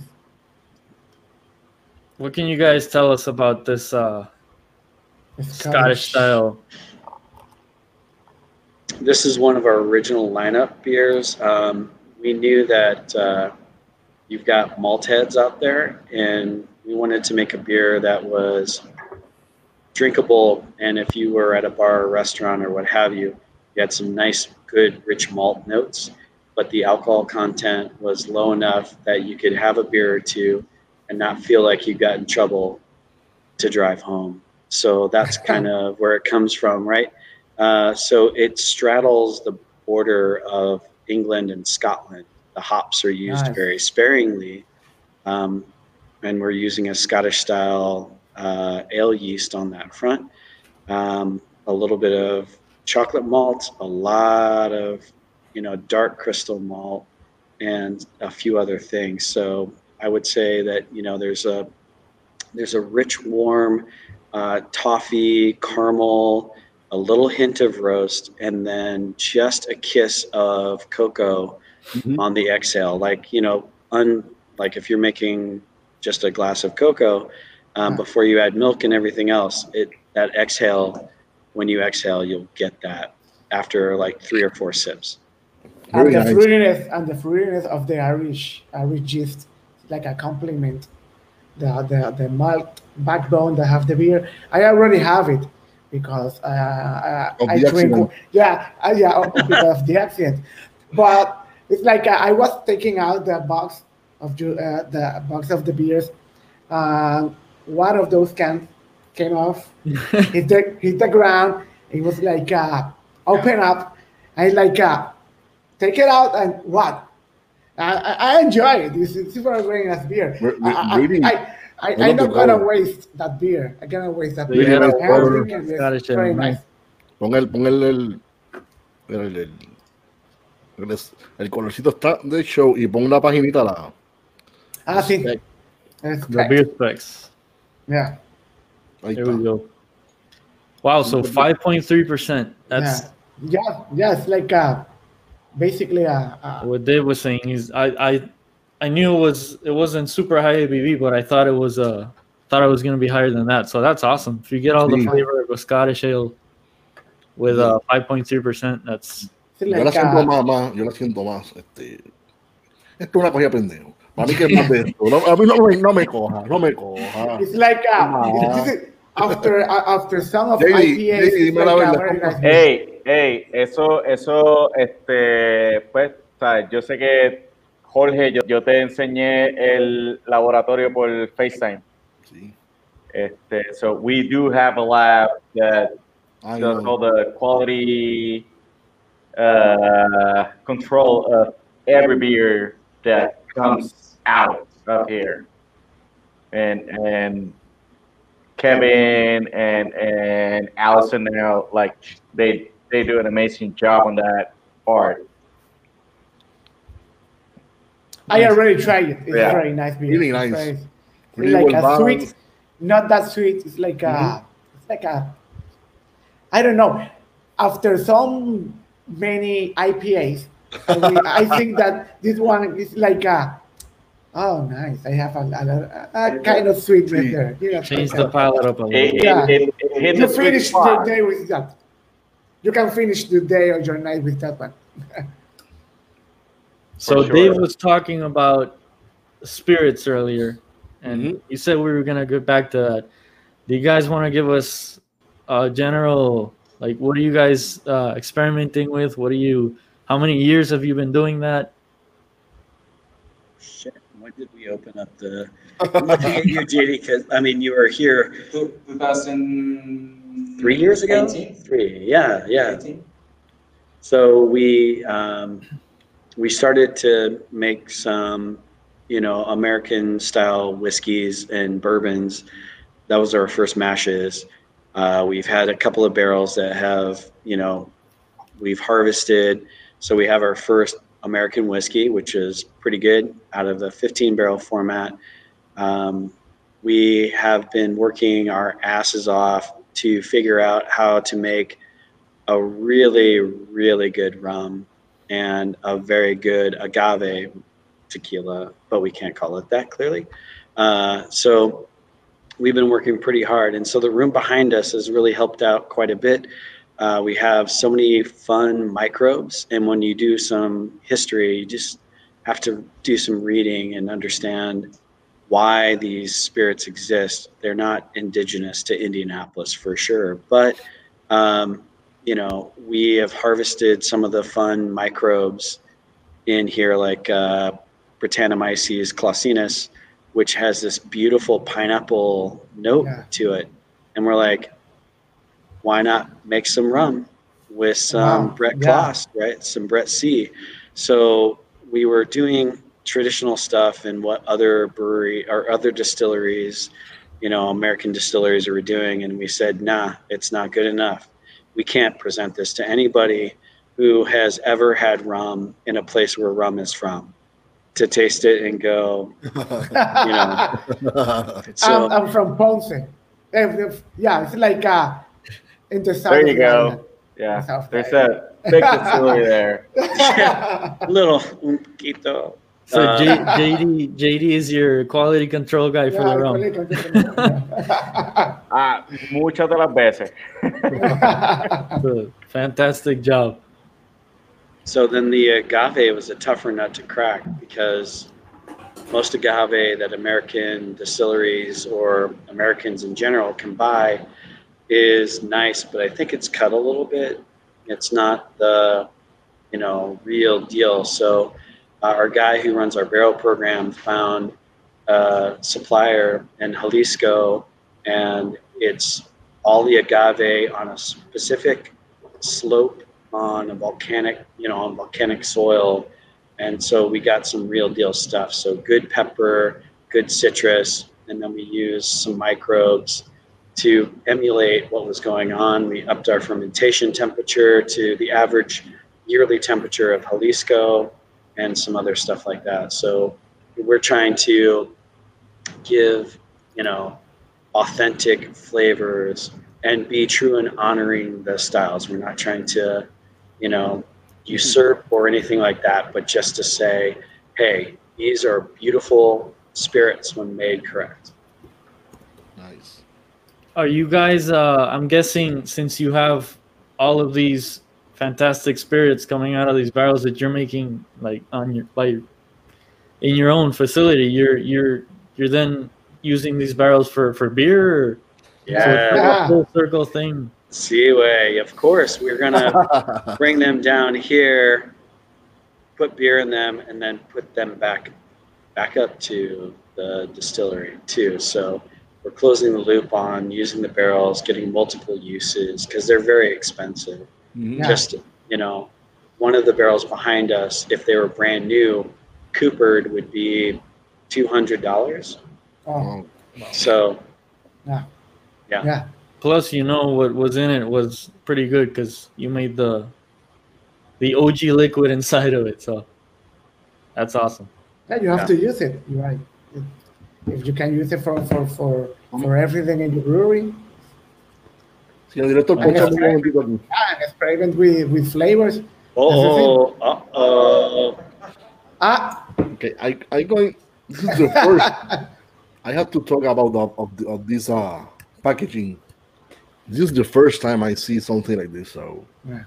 What can you guys tell us about this uh, Scottish style? This is one of our original lineup beers. Um, we knew that uh, you've got malt heads out there, and we wanted to make a beer that was drinkable. And if you were at a bar or restaurant or what have you, you had some nice, good, rich malt notes, but the alcohol content was low enough that you could have a beer or two and not feel like you got in trouble to drive home. So that's kind of where it comes from, right? Uh, so it straddles the border of England and Scotland. The hops are used Nice. very sparingly, um, and we're using a Scottish style uh, ale yeast on that front. Um, a little bit of chocolate malt, a lot of you know dark crystal malt, and a few other things. So I would say that you know there's a there's a rich, warm uh, toffee, caramel, a little hint of roast, and then just a kiss of cocoa Mhm. on the exhale. Like you know, un like if you're making just a glass of cocoa um, before you add milk and everything else, it that exhale. When you exhale, you'll get that after like three or four sips. And Very the nice. fruitiness and the fruitiness of the Irish Irish yeast, like a compliment. The the the malt backbone that have the beer. I already have it because uh, uh, Of I drink. accident. Yeah, uh, yeah, because of the accident. But it's like uh, I was taking out the box of ju- uh, the box of the beers. Uh, one of those cans came off hit the hit the ground. It was like uh, open up, I like uh, take it out and what? I, I I enjoy it. It's, it's super great as beer. Re- re- I, I, I, I, I'm not gonna gold. waste that beer. I'm gonna waste that So you beer. had a I'm pour drinking. Scottish Very nice. nice. Ponga el, ponga el, el, el, el, el, el- el colorcito está de show y pon la paginita la. Ah, sí. Spec. It's The beer specs. Yeah. Ahí There está. we go. Wow, so 5.3%. That's yeah. yeah, yeah. It's like uh, basically a, a what Dave was saying. Is I, I I knew it was it wasn't super high ABV, but I thought it was uh thought it was gonna be higher than that. So that's awesome. If you get all the flavor of a Scottish ale with uh 5.3%, that's it's Yo la like siento a, más, más, yo la siento más. Este, esto es una cogida pendejo. Para mí que es más de esto. No, a mí no, me- no me coja, no me coja. it's like a, this is- after after some of JD, IPAs, JD, dime la verdad, very ¿cómo? nice beer. Hey, hey, eso, eso, este, pues, sabes, yo sé que Jorge, yo, yo te enseñé el laboratorio por FaceTime. Sí. Este, so we do have a lab that Ay, does no. all the quality uh, control of every beer that comes out of here. And and Kevin and and Allison now like they they do an amazing job on that part. I already tried it. It's Yeah. very nice beer. Really It's nice. very- it's Really like well a balanced. sweet, not that sweet. It's like a, mm-hmm. it's like a, I don't know. After some many IPAs, I think that this one is like a, oh nice. I have a, a, a, a kind of sweetness Sí. there. You know, change the palate up a little. It, bit. Yeah. it, it, it hit you the finish the day with that. You can finish the day or your night with that one. So sure. Dave was talking about spirits earlier, and Mhm. you said we were gonna get back to that. Do you guys want to give us a general, like, what are you guys uh, experimenting with? What are you? How many years have you been doing that? Shit, when did we open up the? Looking at you, JD, because I mean, you were here 2000 three years ago. 18? Three, yeah, yeah. 18? So we um, we started to make some, you know, American style whiskeys and bourbons. That was our first mashes. Uh, we've had a couple of barrels that have, you know, we've harvested. So we have our first American whiskey, which is pretty good out of the 15 barrel format. Um, we have been working our asses off to figure out how to make a really, really good rum and a very good agave tequila, but we can't call it that clearly. Uh, so we've been working pretty hard. And so the room behind us has really helped out quite a bit. Uh, we have so many fun microbes. And when you do some history, you just have to do some reading and understand why these spirits exist. They're not indigenous to Indianapolis for sure, but um, you know, we have harvested some of the fun microbes in here, like uh, Brettanomyces claussenii, which has this beautiful pineapple note Yeah. to it, and we're like, why not make some rum with some Wow. Brett Yeah. Kloss, right? Some Brett C. So we were doing traditional stuff and what other brewery or other distilleries, you know, American distilleries were doing, and we said, nah, it's not good enough. We can't present this to anybody who has ever had rum in a place where rum is from to taste it and go, you know, so I'm, I'm from Ponce. Eh, eh, Yeah, it's like uh, in the south. There you of go. Yeah, South there's Florida. a big distillery there. little un poquito. So Uh, J, JD JD is your quality control guy for the rum. rum. Ah, muchas de las veces. So, fantastic job. So then the agave was a tougher nut to crack because most agave that American distilleries or Americans in general can buy is nice, but I think it's cut a little bit. It's not the, you know, real deal. So uh, our guy who runs our barrel program found a supplier in Jalisco, and it's all the agave on a specific slope on a volcanic, you know, on volcanic soil. And so we got some real deal stuff. So good pepper, good citrus, and then we used some microbes to emulate what was going on. We upped our fermentation temperature to the average yearly temperature of Jalisco and some other stuff like that. So we're trying to give, you know, authentic flavors and be true in honoring the styles. We're not trying to, you know, usurp or anything like that, but just to say, hey, these are beautiful spirits when made correct. Nice. Are you guys? Uh, I'm guessing since you have all of these fantastic spirits coming out of these barrels that you're making, like on your like in your own facility, you're you're you're then using these barrels for for beer. Or, Yeah, like Yeah. full circle thing. Seaway, of course. We're gonna bring them down here, put beer in them, and then put them back back up to the distillery too. So we're closing the loop on using the barrels, getting multiple uses because they're very expensive. Mhm. Yeah. Just you know, one of the barrels behind us, if they were brand new, coopered would be two hundred dollars. Oh, So yeah. Yeah. Yeah. Plus, you know what was in it was pretty good because you made the the OG liquid inside of it. So that's awesome. Yeah, you have Yeah. to use it. You're right. If- you can use it for for for, for everything in the brewery, Señor director, está. un yeah, and experiment with with flavors. oh, uh oh. Ah, Okay, I I going. This is the first. I have to talk about of the, of this uh packaging. This is the first time I see something like this. So, Yeah.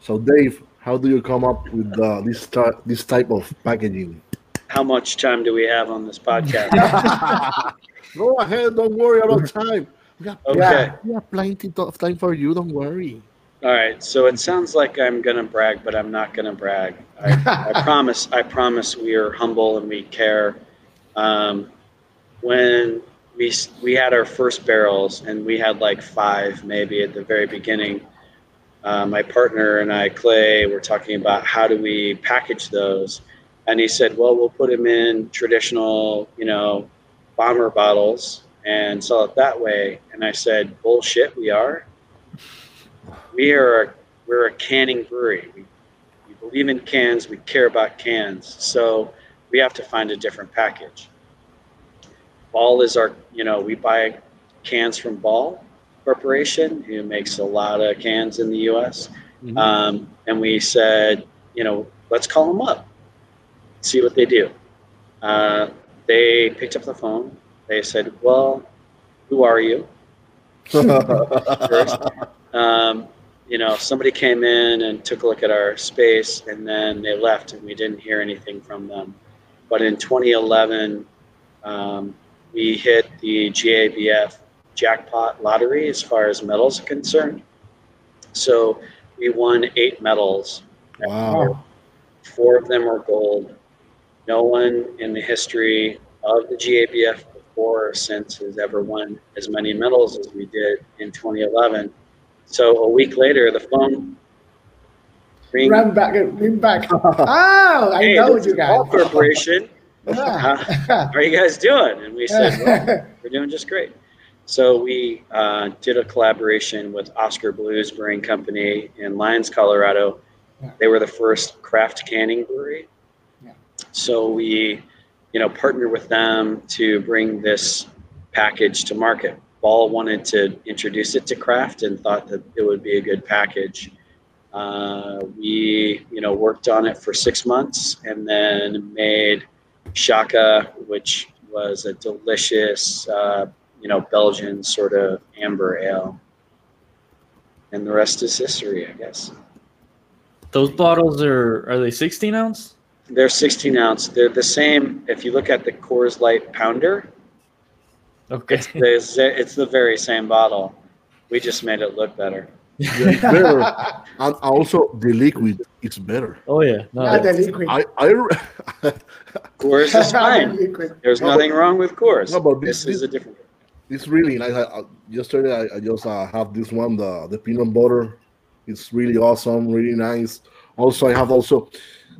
so Dave, how do you come up with uh, this this type of packaging? How much time do we have on this podcast? Go ahead, don't worry about time. We have, Okay. we have plenty of time for you. Don't worry. All right. So it sounds like I'm gonna brag, but I'm not gonna brag. I, I promise. I promise. We are humble and we care. Um, when we we had our first barrels, and we had like five maybe at the very beginning. Uh, my partner and I, Clay, were talking about how do we package those, and he said, "Well, we'll put them in traditional, you know, bomber bottles and sell it that way." And I said, "Bullshit, we are." we are we're a canning brewery. We, we believe in cans. We care about cans. So we have to find a different package. Ball is our you know we buy cans from Ball Corporation, who makes a lot of cans in the U.S. Mhm. Um, and we said, you know, let's call them up, see what they do. Uh, they picked up the phone. They said, well, who are you? um, you know, somebody came in and took a look at our space, and then they left, and we didn't hear anything from them. But in 2011, um, we hit the GABF jackpot lottery as far as medals are concerned. So we won eight medals. wow. Four of them were gold. No one in the history of the GABF before or since has ever won as many medals as we did in 2011. So a week later, the phone rings. run back, ring back. Oh, I Hey, know you guys. Corporation. Yeah. How are you guys doing? And we said, well, we're doing just great. So we uh, did a collaboration with Oskar Blues Brewing Company in Lyons, Colorado. They were the first craft canning brewery. So we, you know, partnered with them to bring this package to market. Ball wanted to introduce it to craft and thought that it would be a good package. Uh, we, you know, worked on it for six months and then made Shaka, which was a delicious, uh, you know, Belgian sort of amber ale. And the rest is history, I guess. Those bottles are are they 16 ounce? They're 16 ounce. They're the same. If you look at the Coors Light Pounder, Okay. it's the, it's the very same bottle. We just made it look better. Yeah, better. and also the liquid is better. Oh yeah. No, Yeah, the liquid. I I Coors is fine. There's No, nothing wrong with Coors. No, but this this- is a different. it's really nice. I, I, yesterday I, I just uh, have this one the the peanut butter It's really awesome, really nice. Also, I have also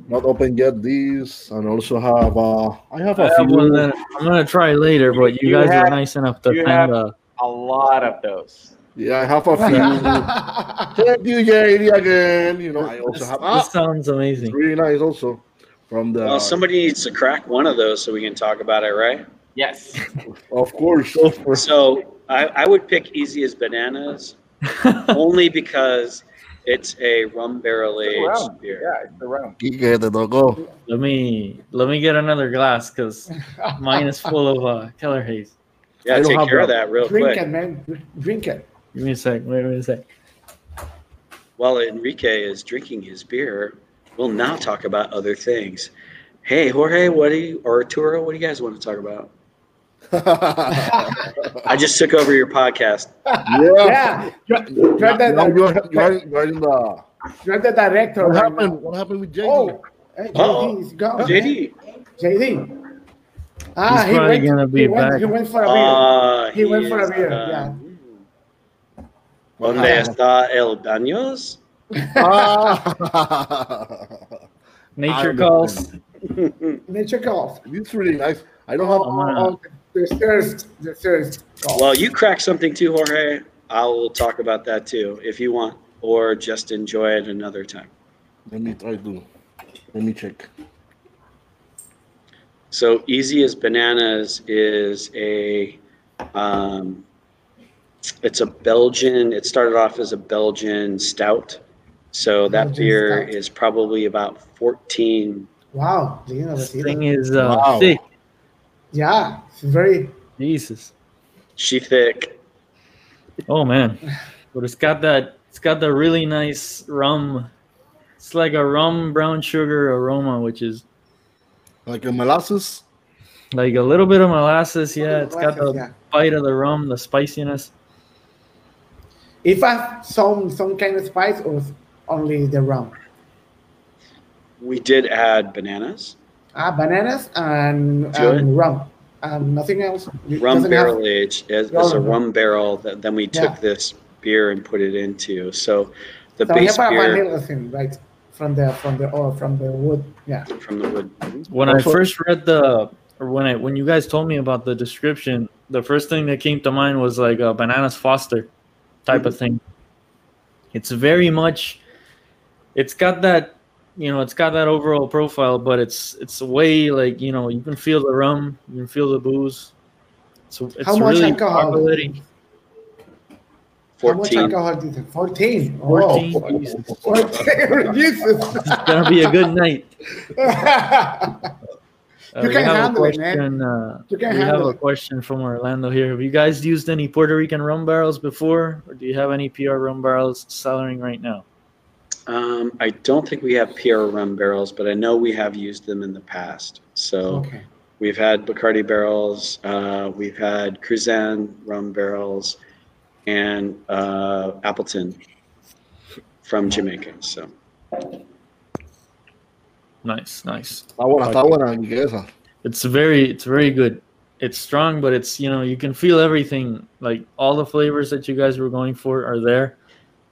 not open yet these, and also have uh, I have I a have few. one that I'm gonna try later, but you, You guys have- are nice enough to you kind have- of. A lot of those. Yeah, I have a few. Thank you, JD, again. You know, I also This, have. this Ah, sounds it's amazing. really nice also from the. Well, somebody needs to crack one of those so we can talk about it, right? Yes. Of course. So I, I would pick Easy as Bananas only because it's a rum barrel aged around. beer. Yeah, it's around. Quique, te tocó. let me let me get another glass because mine is full of uh, Keller Haze. Yeah, I take have care of that. that real Drink quick. it, man. Drink it. Give me a sec. Wait, wait a sec. While Enrique is drinking his beer, we'll now talk about other things. Hey, Jorge, what do you, or Arturo, what do you guys want to talk about? I just took over your podcast. yeah. Yeah. You're, you're, the, you're, you're, you're in the. you're the director. What happened? What happened with JD? Oh, hey, JD is gone. JD. JD. Ah, He's probably gonna be he went, back. He went for a beer. Uh, He went for a is, beer, uh, yeah. ¿Dónde happened? está el baños? Ah. Nature calls. Nature calls. It's really nice. I don't have. Oh, the thirst, the thirst call. Well, you crack something too, Jorge. I'll talk about that too if you want, or just enjoy it another time. Let me try to. Let me check. So easy as bananas is a, um, it's a Belgian. It started off as a Belgian stout. So that Belgian beer stout. is probably about 14. wow, Lina This thing is uh, Wow. thick. Yeah, it's very. Jesus. She thick. Oh man. But it's got that. It's got the really nice rum. It's like a rum brown sugar aroma, which is Like a molasses. like a little bit of molasses. Yeah, it's got the Yeah. bite of the rum, the spiciness. If I some some kind of spice or only the rum. We did add bananas, Ah, bananas and, Good. and um, rum, and nothing else. It rum barrel aged. It's, it's a Rum. rum barrel that then we took Yeah. this beer and put it into. So the So we base have a beer vanilla thing, right? From the from the or from the wood. Yeah. from the wood. When I first read the, or when I when you guys told me about the description, the first thing that came to mind was like a bananas Foster type of mm-hmm. thing. It's very much, it's got that, you know, it's got that overall profile, but it's it's way like you know you can feel the rum, you can feel the booze. So it's How much really alcohol? percolating. How much 14. alcohol did it? Fourteen. 14. Oh. Jesus. 14. Jesus. It's gonna be a good night. Uh, You can have a handle it, man. question, Uh, You can we have handle a it. question from Orlando here. Have you guys used any Puerto Rican rum barrels before, or do you have any PR rum barrels selling right now? Um, I don't think we have PR rum barrels, but I know we have used them in the past. So okay. we've had Bacardi barrels, uh, we've had Cruzan rum barrels, and uh, Appleton from Jamaica. So Nice, nice. Está buena, está buena, Quique, esa. It's very, it's very good. It's strong, but it's you know you can feel everything. Like all the flavors that you guys were going for are there,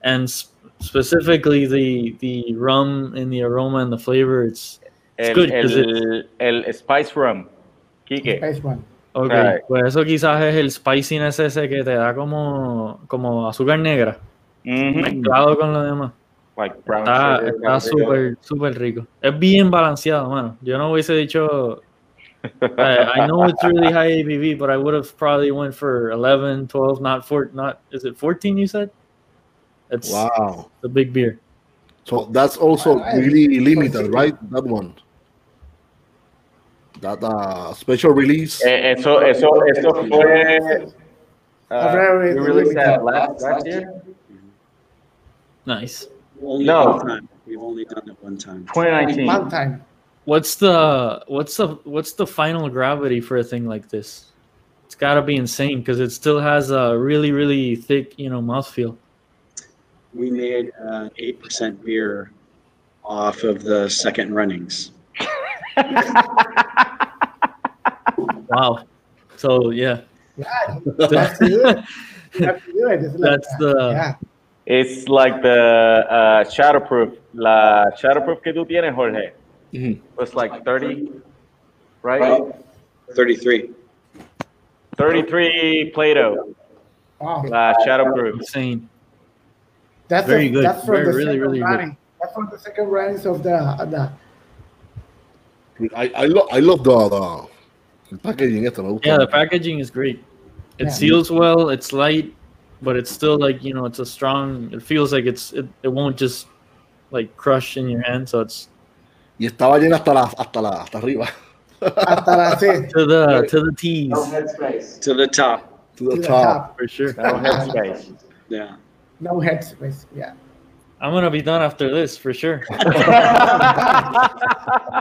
and s- specifically the the rum and the aroma and the flavor. It's It's El, good 'cause el, el Spice Rum. Quique. Space one. ok. Right. Pues eso quizás es el spiciness ese que te da como como azúcar negra Mhm. mezclado con lo demás. Like brown Está sugar, está brown sugar. súper, súper rico. Es bien balanceado, mano. Yo no hubiese dicho. I, I know it's really high ABV, but I would have probably went for 11, 12, not four, not is it 14? You said. It's Wow. the big beer. So that's also Alright. really limited, right? That one. That uh, special release. Eh, Eso, eso, eso fue. Uh, very- we released that last, last year, Nice. only No. one time. We've only done it one time. 2019. One time. What's the what's the what's the final gravity for a thing like this? It's got to be insane because it still has a really really thick you know mouthfeel. We made an eight percent beer off of the second runnings. Wow. So yeah, Yeah, you have to do it. You have to do it. It's like That's that. the- yeah. It's like the uh, shadowproof. La shadowproof que tú tienes, Jorge. Mm-hmm. It's like 30, right? 33. 33 Plato. Wow. La shadowproof. Insane. That's Very the, good. That's from Very, the really, second really good. That's from the second runnings of the, of the I, I, lo- I love the, the el packaging eh, este, me. Yeah, the packaging is great. It Yeah. seals well. It's light, but it's still like you know, it's a strong. It feels like it's it, it won't just like crush in your hand. So it's Y estaba llena hasta la, hasta la, hasta arriba. hasta la C, to the to the T's No headspace. To the top. To to the the top. top. for sure. No headspace. Yeah. No headspace. Yeah. I'm gonna be done after this for sure.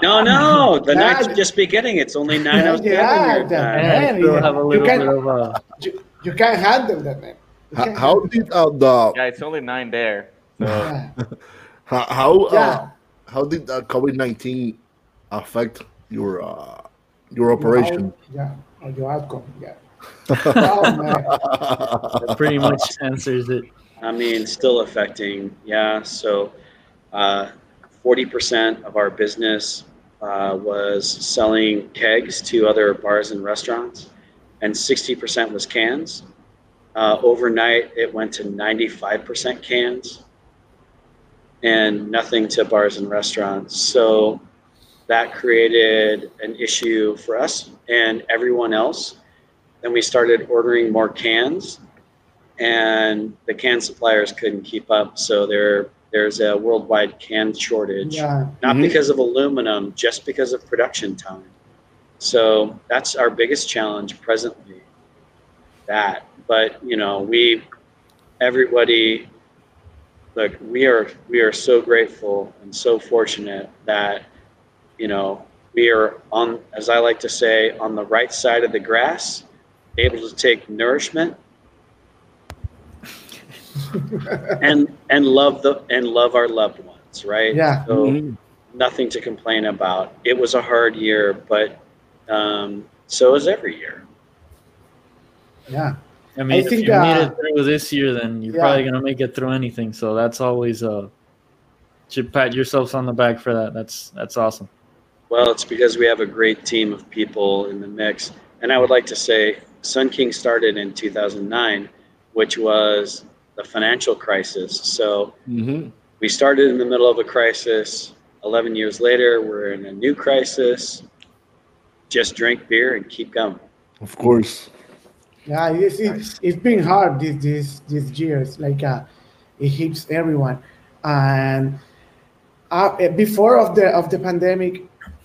No, no. The Yeah, night's just beginning. It's only 9 Yeah, o'clock. yeah. And I Man, still yeah. have a You little can- bit of uh, You, you can't handle that, man. How, how did uh, the Yeah, it's only nine there. So handle- how how, uh, how did uh, COVID nineteen affect your uh, your operation? Yeah. Or your outcome. Yeah. oh, man. that pretty much answers it. I mean, still affecting. Yeah. So, uh, 40% of our business uh, was selling kegs to other bars and restaurants, and 60% was cans. Uh, overnight, it went to 95% cans and nothing to bars and restaurants. So, that created an issue for us and everyone else. Then we started ordering more cans and the can suppliers couldn't keep up. So there there's a worldwide can shortage, Yeah. not Mhm. because of aluminum, just because of production time. So that's our biggest challenge presently. That, but you know, we everybody look, we are we are so grateful and so fortunate that you know we are on, as I like to say, on the right side of the grass, able to take nourishment and and love the and love our loved ones, right? Yeah. So Mhm. nothing to complain about. It was a hard year, but um, so is every year. Yeah. I mean, if think, you made uh, it through this year, then you're yeah. probably gonna make it through anything. So that's always uh, should pat yourselves on the back for that. That's that's awesome. Well, it's because we have a great team of people in the mix. And I would like to say Sun King started in 2009, which was the financial crisis. So Mhm. we started in the middle of a crisis. 11 years later, we're in a new crisis. Just drink beer and keep going. Of course. Yeah, it's, it's, it's been hard this this these years. Like uh, it hits everyone, and uh, before of the of the pandemic,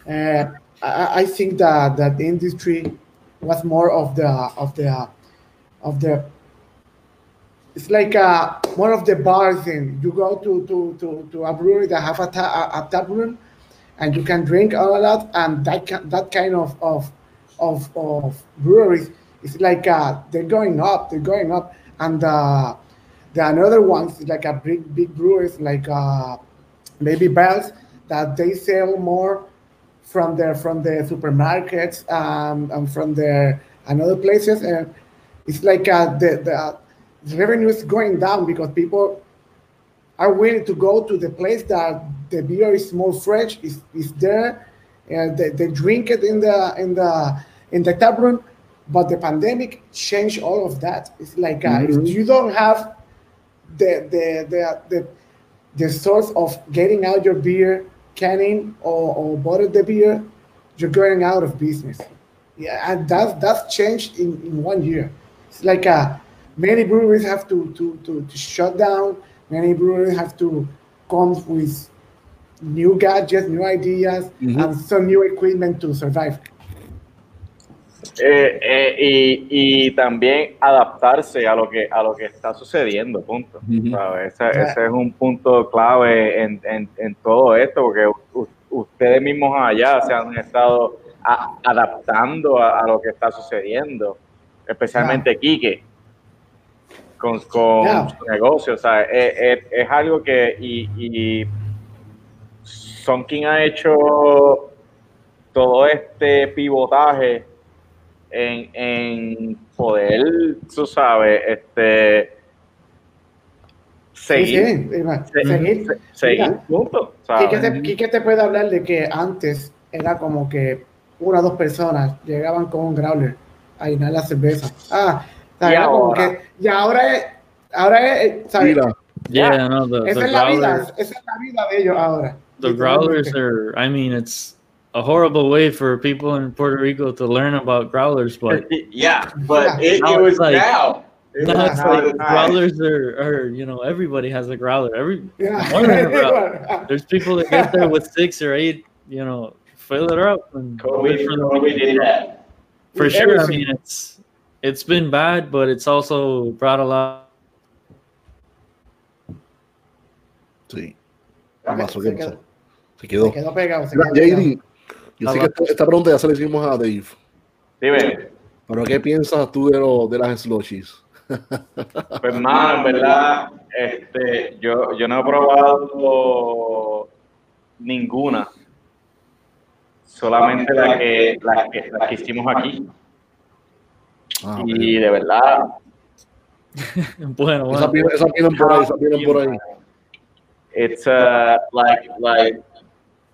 uh, I, I think that that the industry was more of the of the of the. It's like uh, more of the bar thing. You go to to to, to a brewery that have a, ta- a, a tap room, and you can drink all of that, and that ki- that kind of of of, of breweries it's like uh, they're going up, they're going up, and uh, the another ones like a big big brewers like uh, maybe Bells that they sell more from their from the supermarkets um, and from their and other places, and it's like uh, the, the the revenue is going down because people are willing to go to the place that the beer is more fresh, is is there, and they, they drink it in the in the in the tap room but the pandemic changed all of that. It's like uh, Mhm. if you don't have the the the the, the source of getting out your beer, canning or, or bottle the beer, you're going out of business. Yeah, and that's that's changed in, in one year. It's like uh, many breweries have to, to, to, to shut down. Many breweries have to come with new gadgets, new ideas, Mhm. and some new equipment to survive. Eh, eh, y, y también adaptarse a lo que a lo que está sucediendo, punto. ¿sabes? Ese, ese es un punto clave en, en, en todo esto, porque u- ustedes mismos allá se han estado a- adaptando a, a lo que está sucediendo, especialmente Quique con, con Ya. su negocio. O sea, es, es- es algo que y, y Sonkin ha hecho todo este pivotaje en, en poder, tú sabes, este Sí, sí, seguir, seguir. se- seguir Mira, juntos, Quique Quique te puede hablar de que antes era como que una o dos personas llegaban con un growler a llenar la cerveza. Ah, o sea, Y era como ahora. que, y ahora es, ahora es, eh, ¿sabes? Mira, Yeah, no, the, esa the es la vida, growlers, esa es la vida de ellos ahora. the growlers are. I mean, it's a horrible way for people in Puerto Rico to learn about growlers, but Yeah, but it, Now it was it's like- now. It now was it's now like the time. growlers are, are, you know, everybody has a growler. Every Yeah. More than a growler. there's people that get there with six or eight, you know, fill it up and Kobe, wait for them. Kobe did that. for With sure. I everything. mean, it's it's been bad, but it's also brought a lot. sí. ¿Qué pasó? ¿Qué Se quedó, Se quedó. se quedó pegado. Se quedó pegado. JD, yo sé que esta, esta pregunta ya se la hicimos a Dave, Dime, pero ¿qué piensas tú de, lo, de las slushies? pues mano, en verdad, este, yo, yo no he probado ninguna. Solamente la que, la que, la que hicimos aquí. Ah, Y de verdad, bueno, bueno. vienen, esas vienen por ahí, esas vienen por ahí. it's uh, like like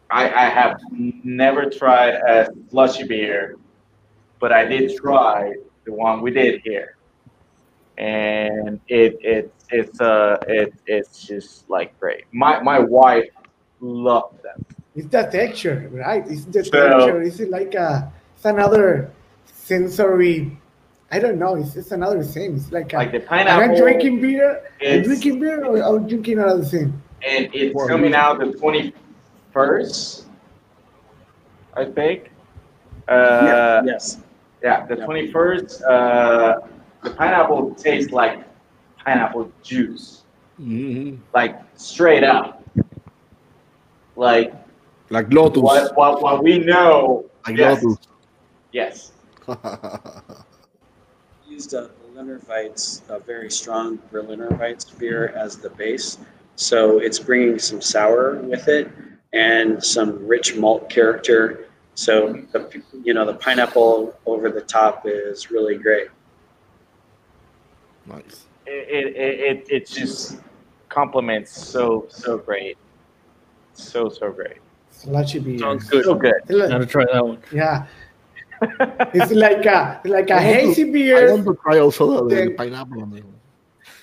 I, I have never tried a slushy beer, but I did try the one we did here, and it it it's uh it it's just like great. My my wife loved them. It's the texture, right? It's the So- texture. It's like a, it's another sensory. I don't know. It's, it's another thing. It's like, a, Like the am pineapple, I drinking beer? I'm drinking beer or I'm drinking another thing? and it's coming out the twenty first, I think. Uh, yes. Yeah, the twenty first. Uh, the pineapple tastes like pineapple juice, Mhm. like straight up. Like Like Lotus. what what, what we know. Like yes, Lotus. yes. used a Berliner Weiss, a very strong Berliner Weiss beer as the base. So it's bringing some sour with it and some rich malt character. So the you know the pineapple over the top is really great. nice. It it, it, it it just complements so so great, so so great. Slushy beer. Sounds good. So good. Gotta try that one. Yeah. It's like a like a I want to- hazy I beer. want to try also the, the pineapple. amigo.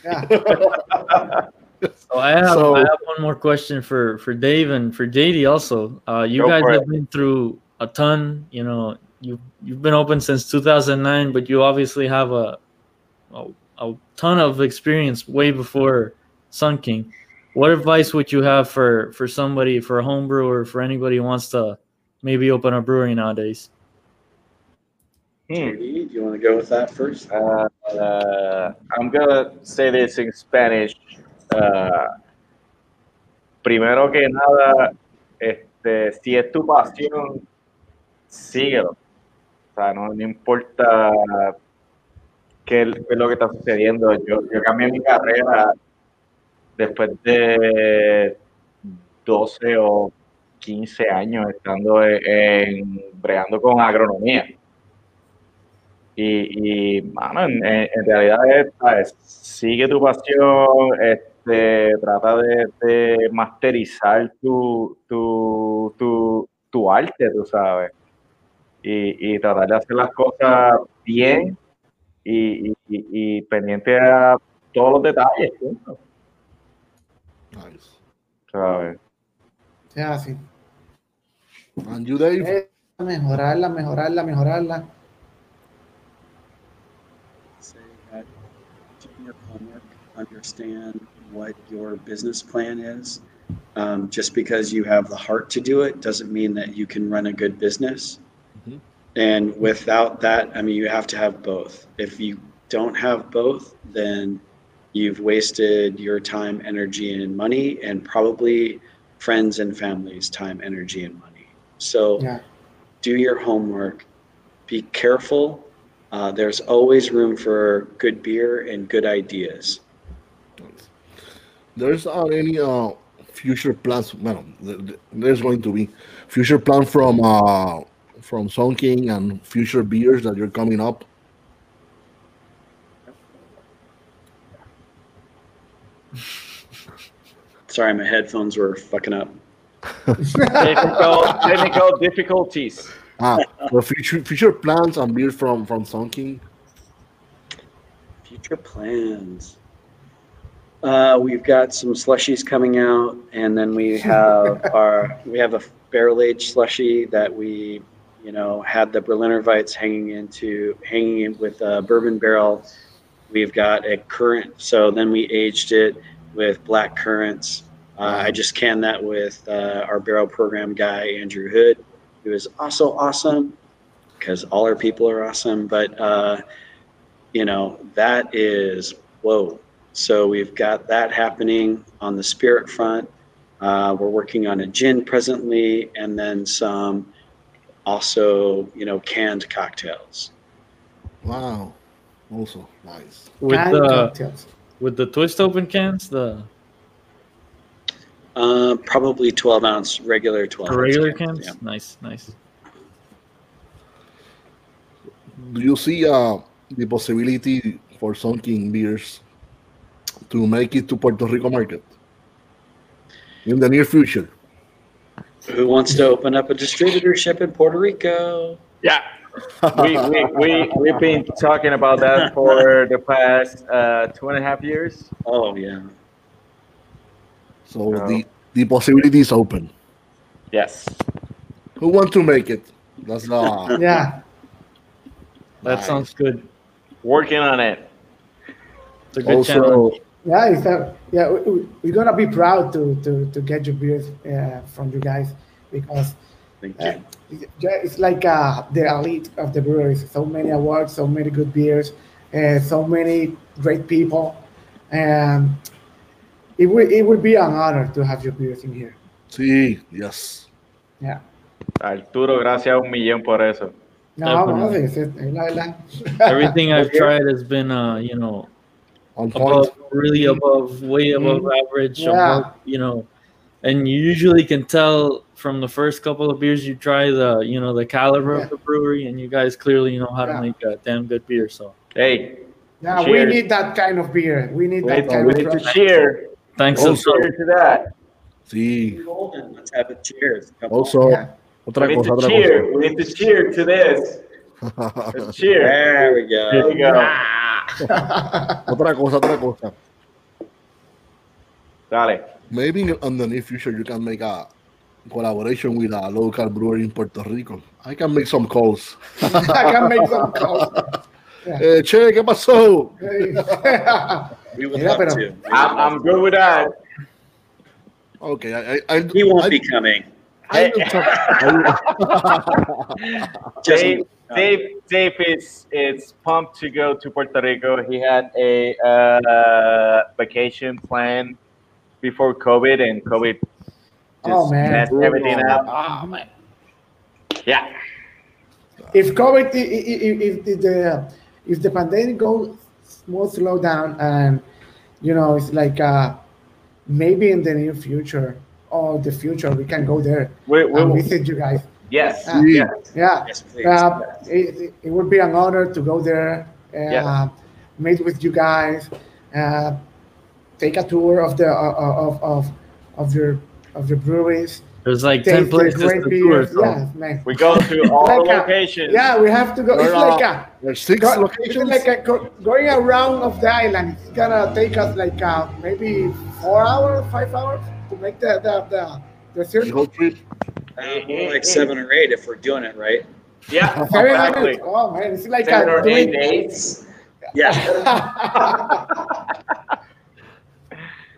Yeah. So I have So- I have one more question for for Dave and for JD also. Uh, you guys have it. been through a ton. You know, you you've been open since 2009, but you obviously have a a, a ton of experience way before Sun King. What advice would you have for for somebody for a home brewer for anybody who wants to maybe open a brewery nowadays? Hmm. JD, do you want to go with that first? Uh, uh, I'm gonna say this in Spanish. Uh, primero que nada, este, si es tu pasión, síguelo. O sea, no, no importa qué, es lo que está sucediendo. Yo, yo cambié mi carrera después de 12 o 15 años estando en, en- bregando con agronomía. Y, y mano, en, realidad es, ¿sabes? sigue tu pasión, este, trata de, de masterizar tu, tu, tu, tu arte, tú sabes. Y, y tratar de hacer las cosas bien y, y- y- y pendiente a todos los detalles, punto, Nice. ¿sabes? Yeah, sí. And you, Dave? Eh, Mejorarla, mejorarla, mejorarla. Understand what your business plan is. Um, just because you have the heart to do it doesn't mean that you can run a good business. Mhm. And without that, I mean, you have to have both. If you don't have both, then you've wasted your time, energy, and money, and probably friends and family's time, energy, and money. So Yeah. do your homework, be careful. Uh, there's always room for good beer and good ideas. There's uh, any uh, future plans? Well, th- th- there's going to be future plan from uh, from Sun King and future beers that you're coming up. Sorry, my headphones were fucking up. Technical, technical difficulties. Ah, the future future plans and beers from from Sun King. Future plans. Uh, we've got some slushies coming out, and then we have our we have a barrel aged slushy that we, you know, had the Berliner Weiss hanging into hanging in with a bourbon barrel. We've got a currant, so then we aged it with black currants. Uh, I just canned that with uh, our barrel program guy Andrew Hood, who is also awesome because all our people are awesome. But uh, you know that is whoa. So we've got that happening on the spirit front. Uh, we're working on a gin presently, and then some also you know canned cocktails. Wow, also nice. With Canned the cocktails. with the twist open cans, the Uh, probably 12 ounce regular 12 ounce regular cans, cans. yeah. Nice, nice. Do you see uh, the possibility for Sun King beers to make it to Puerto Rico market in the near future? Who wants to open up a distributorship in Puerto Rico? Yeah. we, we, we, we've been talking about that for the past uh, two and a half years. Oh yeah. So No. the the possibility is open. Yes. Who want to make it? That's uh, Yeah. That Nice. sounds good. Working on it. It's a good challenge. Also Yeah, it's a, yeah, we, we- we're gonna be proud to to, to get your beers uh, from you guys because Thank uh, you. it's- it's like uh, the elite of the breweries. So many awards, so many good beers, uh, so many great people, and it will it will be an honor to have your beers in here. sí, yes. Yeah. Arturo, gracias un millón por eso. No. Everything I've tried has been, uh, you know, On point. above, really above, way mm-hmm. above average. Yeah. above, you know, and you usually can tell from the first couple of beers you try the, you know, the caliber Yeah. of the brewery, and you guys clearly know how Yeah. to make a damn good beer. So Hey, Yeah, we need that kind of beer. We need we that oh, kind we of need to cheer. thanks. Oh, also- a Cheer to that. Sí. Golden. Let's have a cheers. Come on. Also, Yeah. otra We need to otra cheer. We need to cheer to this. cosa. Let's cheer. There we There go. you go. otra cosa, otra cosa. Dale. Maybe in the near future you can make a collaboration with a local brewery in Puerto Rico. I can make some calls. I can make some calls. Eh, che, ¿qué pasó? Yeah, love pero- to. I'm, I'm good with that. Okay, I, I, I, He won't I, be coming. I will talk- Dave, Dave, Dave is is pumped to go to Puerto Rico. He had a uh, vacation plan before COVID, and COVID just Oh, man. messed everything up. Oh, man. Yeah, If COVID, if, if the if the pandemic goes more slow down, and you know, it's like uh, maybe in the near future or the future, we can go there we, we and will. visit you guys. Yes, Uh, Yeah. Yeah, Yes, please. uh, it, it would be an honor to go there, uh, Yeah. meet with you guys, uh, take a tour of the uh, of of of your of your breweries. There's like ten places to tour. Yeah, man. we go to all Like a- locations. Yeah, we have to go. It's There are- like a There's six Go, locations. like a, go, going around of the island. It's gonna take us like uh, maybe four hours, five hours to make the the the, the the circuit. trip. Uh, more like seven or eight if we're doing it right. yeah, Seven exactly. Oh man, it's like Seven or eight doing- days. Yeah.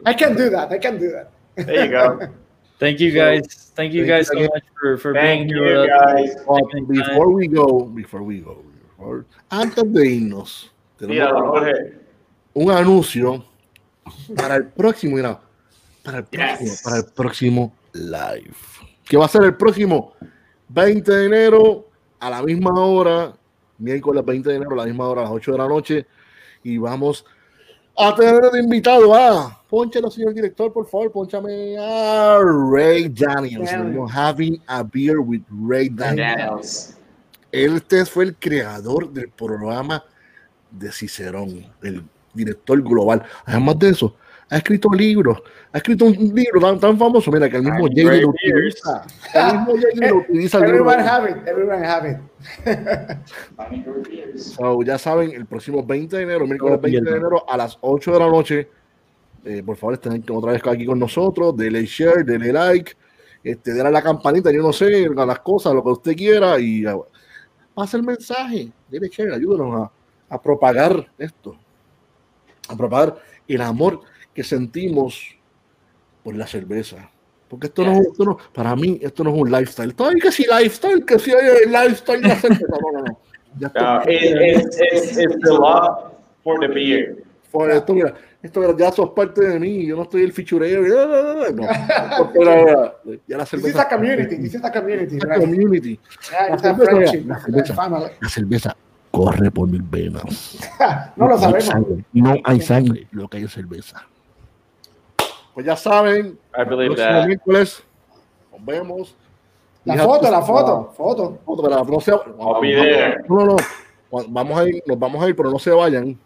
I can do that. I can do that. There you go. Thank you guys. Thank you Thank guys you so again. much for for Thank being here. with guys. But Taking time. before we go, before we go, before- antes de irnos, Mira, tenemos go ahead. un anuncio para el próximo, mira, para el próximo, Yes. para el próximo live, que va a ser el próximo 20 de enero a la misma hora, miércoles 20 de enero a la misma hora, a las 8 de la noche, y vamos a tener de invitado a, ponchalo señor director, por favor, ponchame a Ray Daniels. We're having a beer with Ray Daniels. Daniels. Este fue el creador del programa de Cicerón, el director global. Además de eso, ha escrito libros, ha escrito un libro tan, tan famoso, mira, que el mismo Jay lo utiliza. El mismo Jay lo utiliza. el libro. Everyone have it. Everyone have it. So, ya saben, el próximo 20 de enero, miércoles 20 de enero a las 8 de la noche, eh, por favor, estén otra vez aquí con nosotros, denle share, denle like, este, denle a la campanita, yo no sé, a las cosas, lo que usted quiera, y uh, pase el mensaje, denle share, ayúdenos a, a propagar esto, a propagar el amor que sentimos por la cerveza. Porque esto no, es- esto no, para mí, esto no es un lifestyle. Todavía que si lifestyle, que si hay el lifestyle de la cerveza. No, no, no. Ya está. No, it, it's, it's, it's the love for the beer. Fue esto, mira, esto ya sos parte de mí, yo no estoy el fichureo. No, no, Esto era- ya la This is cerveza. a community. This is a community. la Right? community. Yeah, La it's a cerveza, friendship. la it's a cerveza. family. La cerveza corre por mis venas. no lo hay sabemos. sangre, no hay sangre, lo que hay es cerveza. Pues ya saben, I believe próximo that. miércoles nos vemos. La foto, la foto, foto. foto, pero no se- I'll be there. No, no, no. Vamos a ir, nos vamos a ir, pero no se vayan.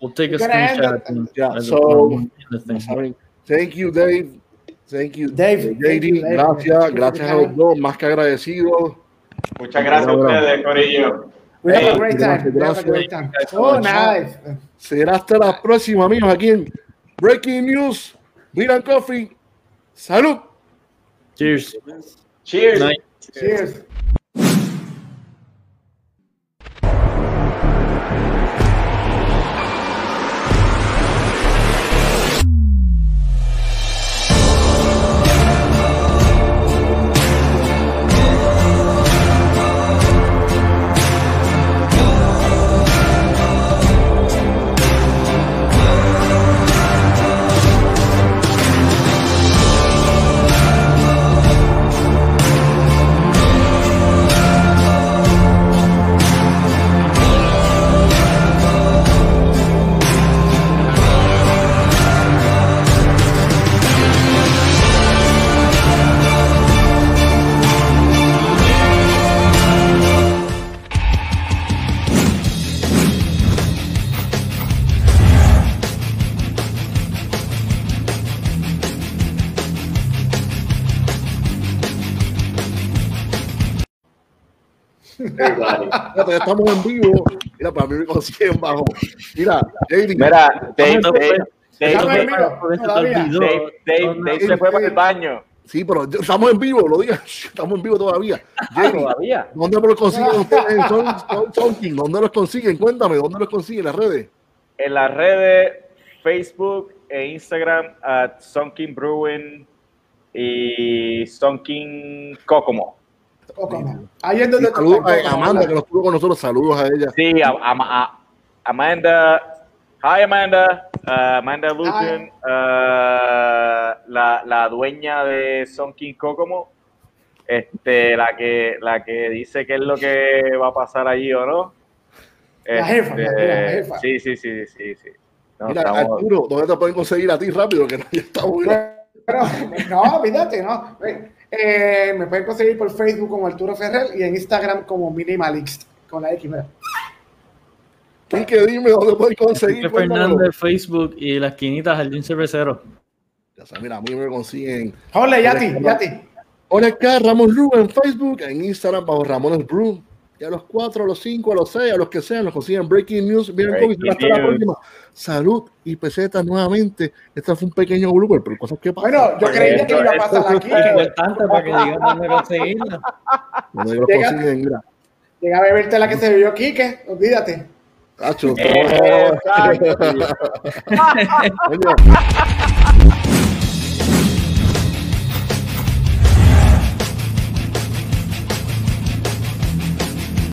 We'll take a screenshot. Yeah, so- Thank you, Dave. Thank you, Dave, JD. thank you, Dave. gracias, gracias a los dos, más que agradecidos. Muchas gracias a ustedes, Corillo. We have a Hey, great time. gracias, We have a great time. Oh, nice. Será hasta la próxima, amigos, aquí en Breaking News, Beer and Coffee. Salud. Cheers. Cheers. Night. Cheers. Ya estamos en vivo. Mira, para mí me consiguen bajo. Mira, JD. Mira, Dave, Dave, se fue para el baño. Sí, pero estamos en vivo, lo digas. Estamos en vivo todavía. JD, Todavía. ¿dónde los consiguen ustedes en Son-? ¿Dónde los consiguen? Cuéntame, ¿dónde los consiguen en las redes? En las redes Facebook e Instagram at Sunking Brewing y Sunking Kokomo. Ahí es donde saludos a Amanda, que nos estuvo con nosotros. Saludos a ella. Sí, a, a- a- Amanda. Hi, Amanda. Uh, Amanda Luton, uh, la, la dueña de Sunking Kokomo. Este, la que, la que dice qué es lo que va a pasar allí o no. La jefa, la- Este, la jefa. Sí, sí, sí, sí, sí. No, Mira, estamos- Arturo, ¿dónde te pueden conseguir a ti rápido? Que no, ya estamos. Pero, no, olvídate, no. Eh, me pueden conseguir por Facebook como Arturo Ferrer y en Instagram como Minimalist con la X. mira. Quique, dime dónde pueden conseguir. Fernández, Facebook y la esquinita Jardín Cervecero. Ya sabes, mira, a mí me consiguen. Hola, Yati, Yati. Hola, acá Ramón Ru en Facebook, en Instagram bajo Ramones Brew. Y a los cuatro, a los cinco, a los seis, a los que sean, los consiguen Breaking News. Miren cómo hasta la próxima. Salud y pesetas nuevamente. Este fue un pequeño blooper, pero cosas que pasan. Bueno, yo creía que iba a pasar aquí. Es importante para que digan dónde conseguirla. Donde los Llega- consiguen, mira. Llega a beberte la que se bebió Quique, olvídate. Tacho, Eh.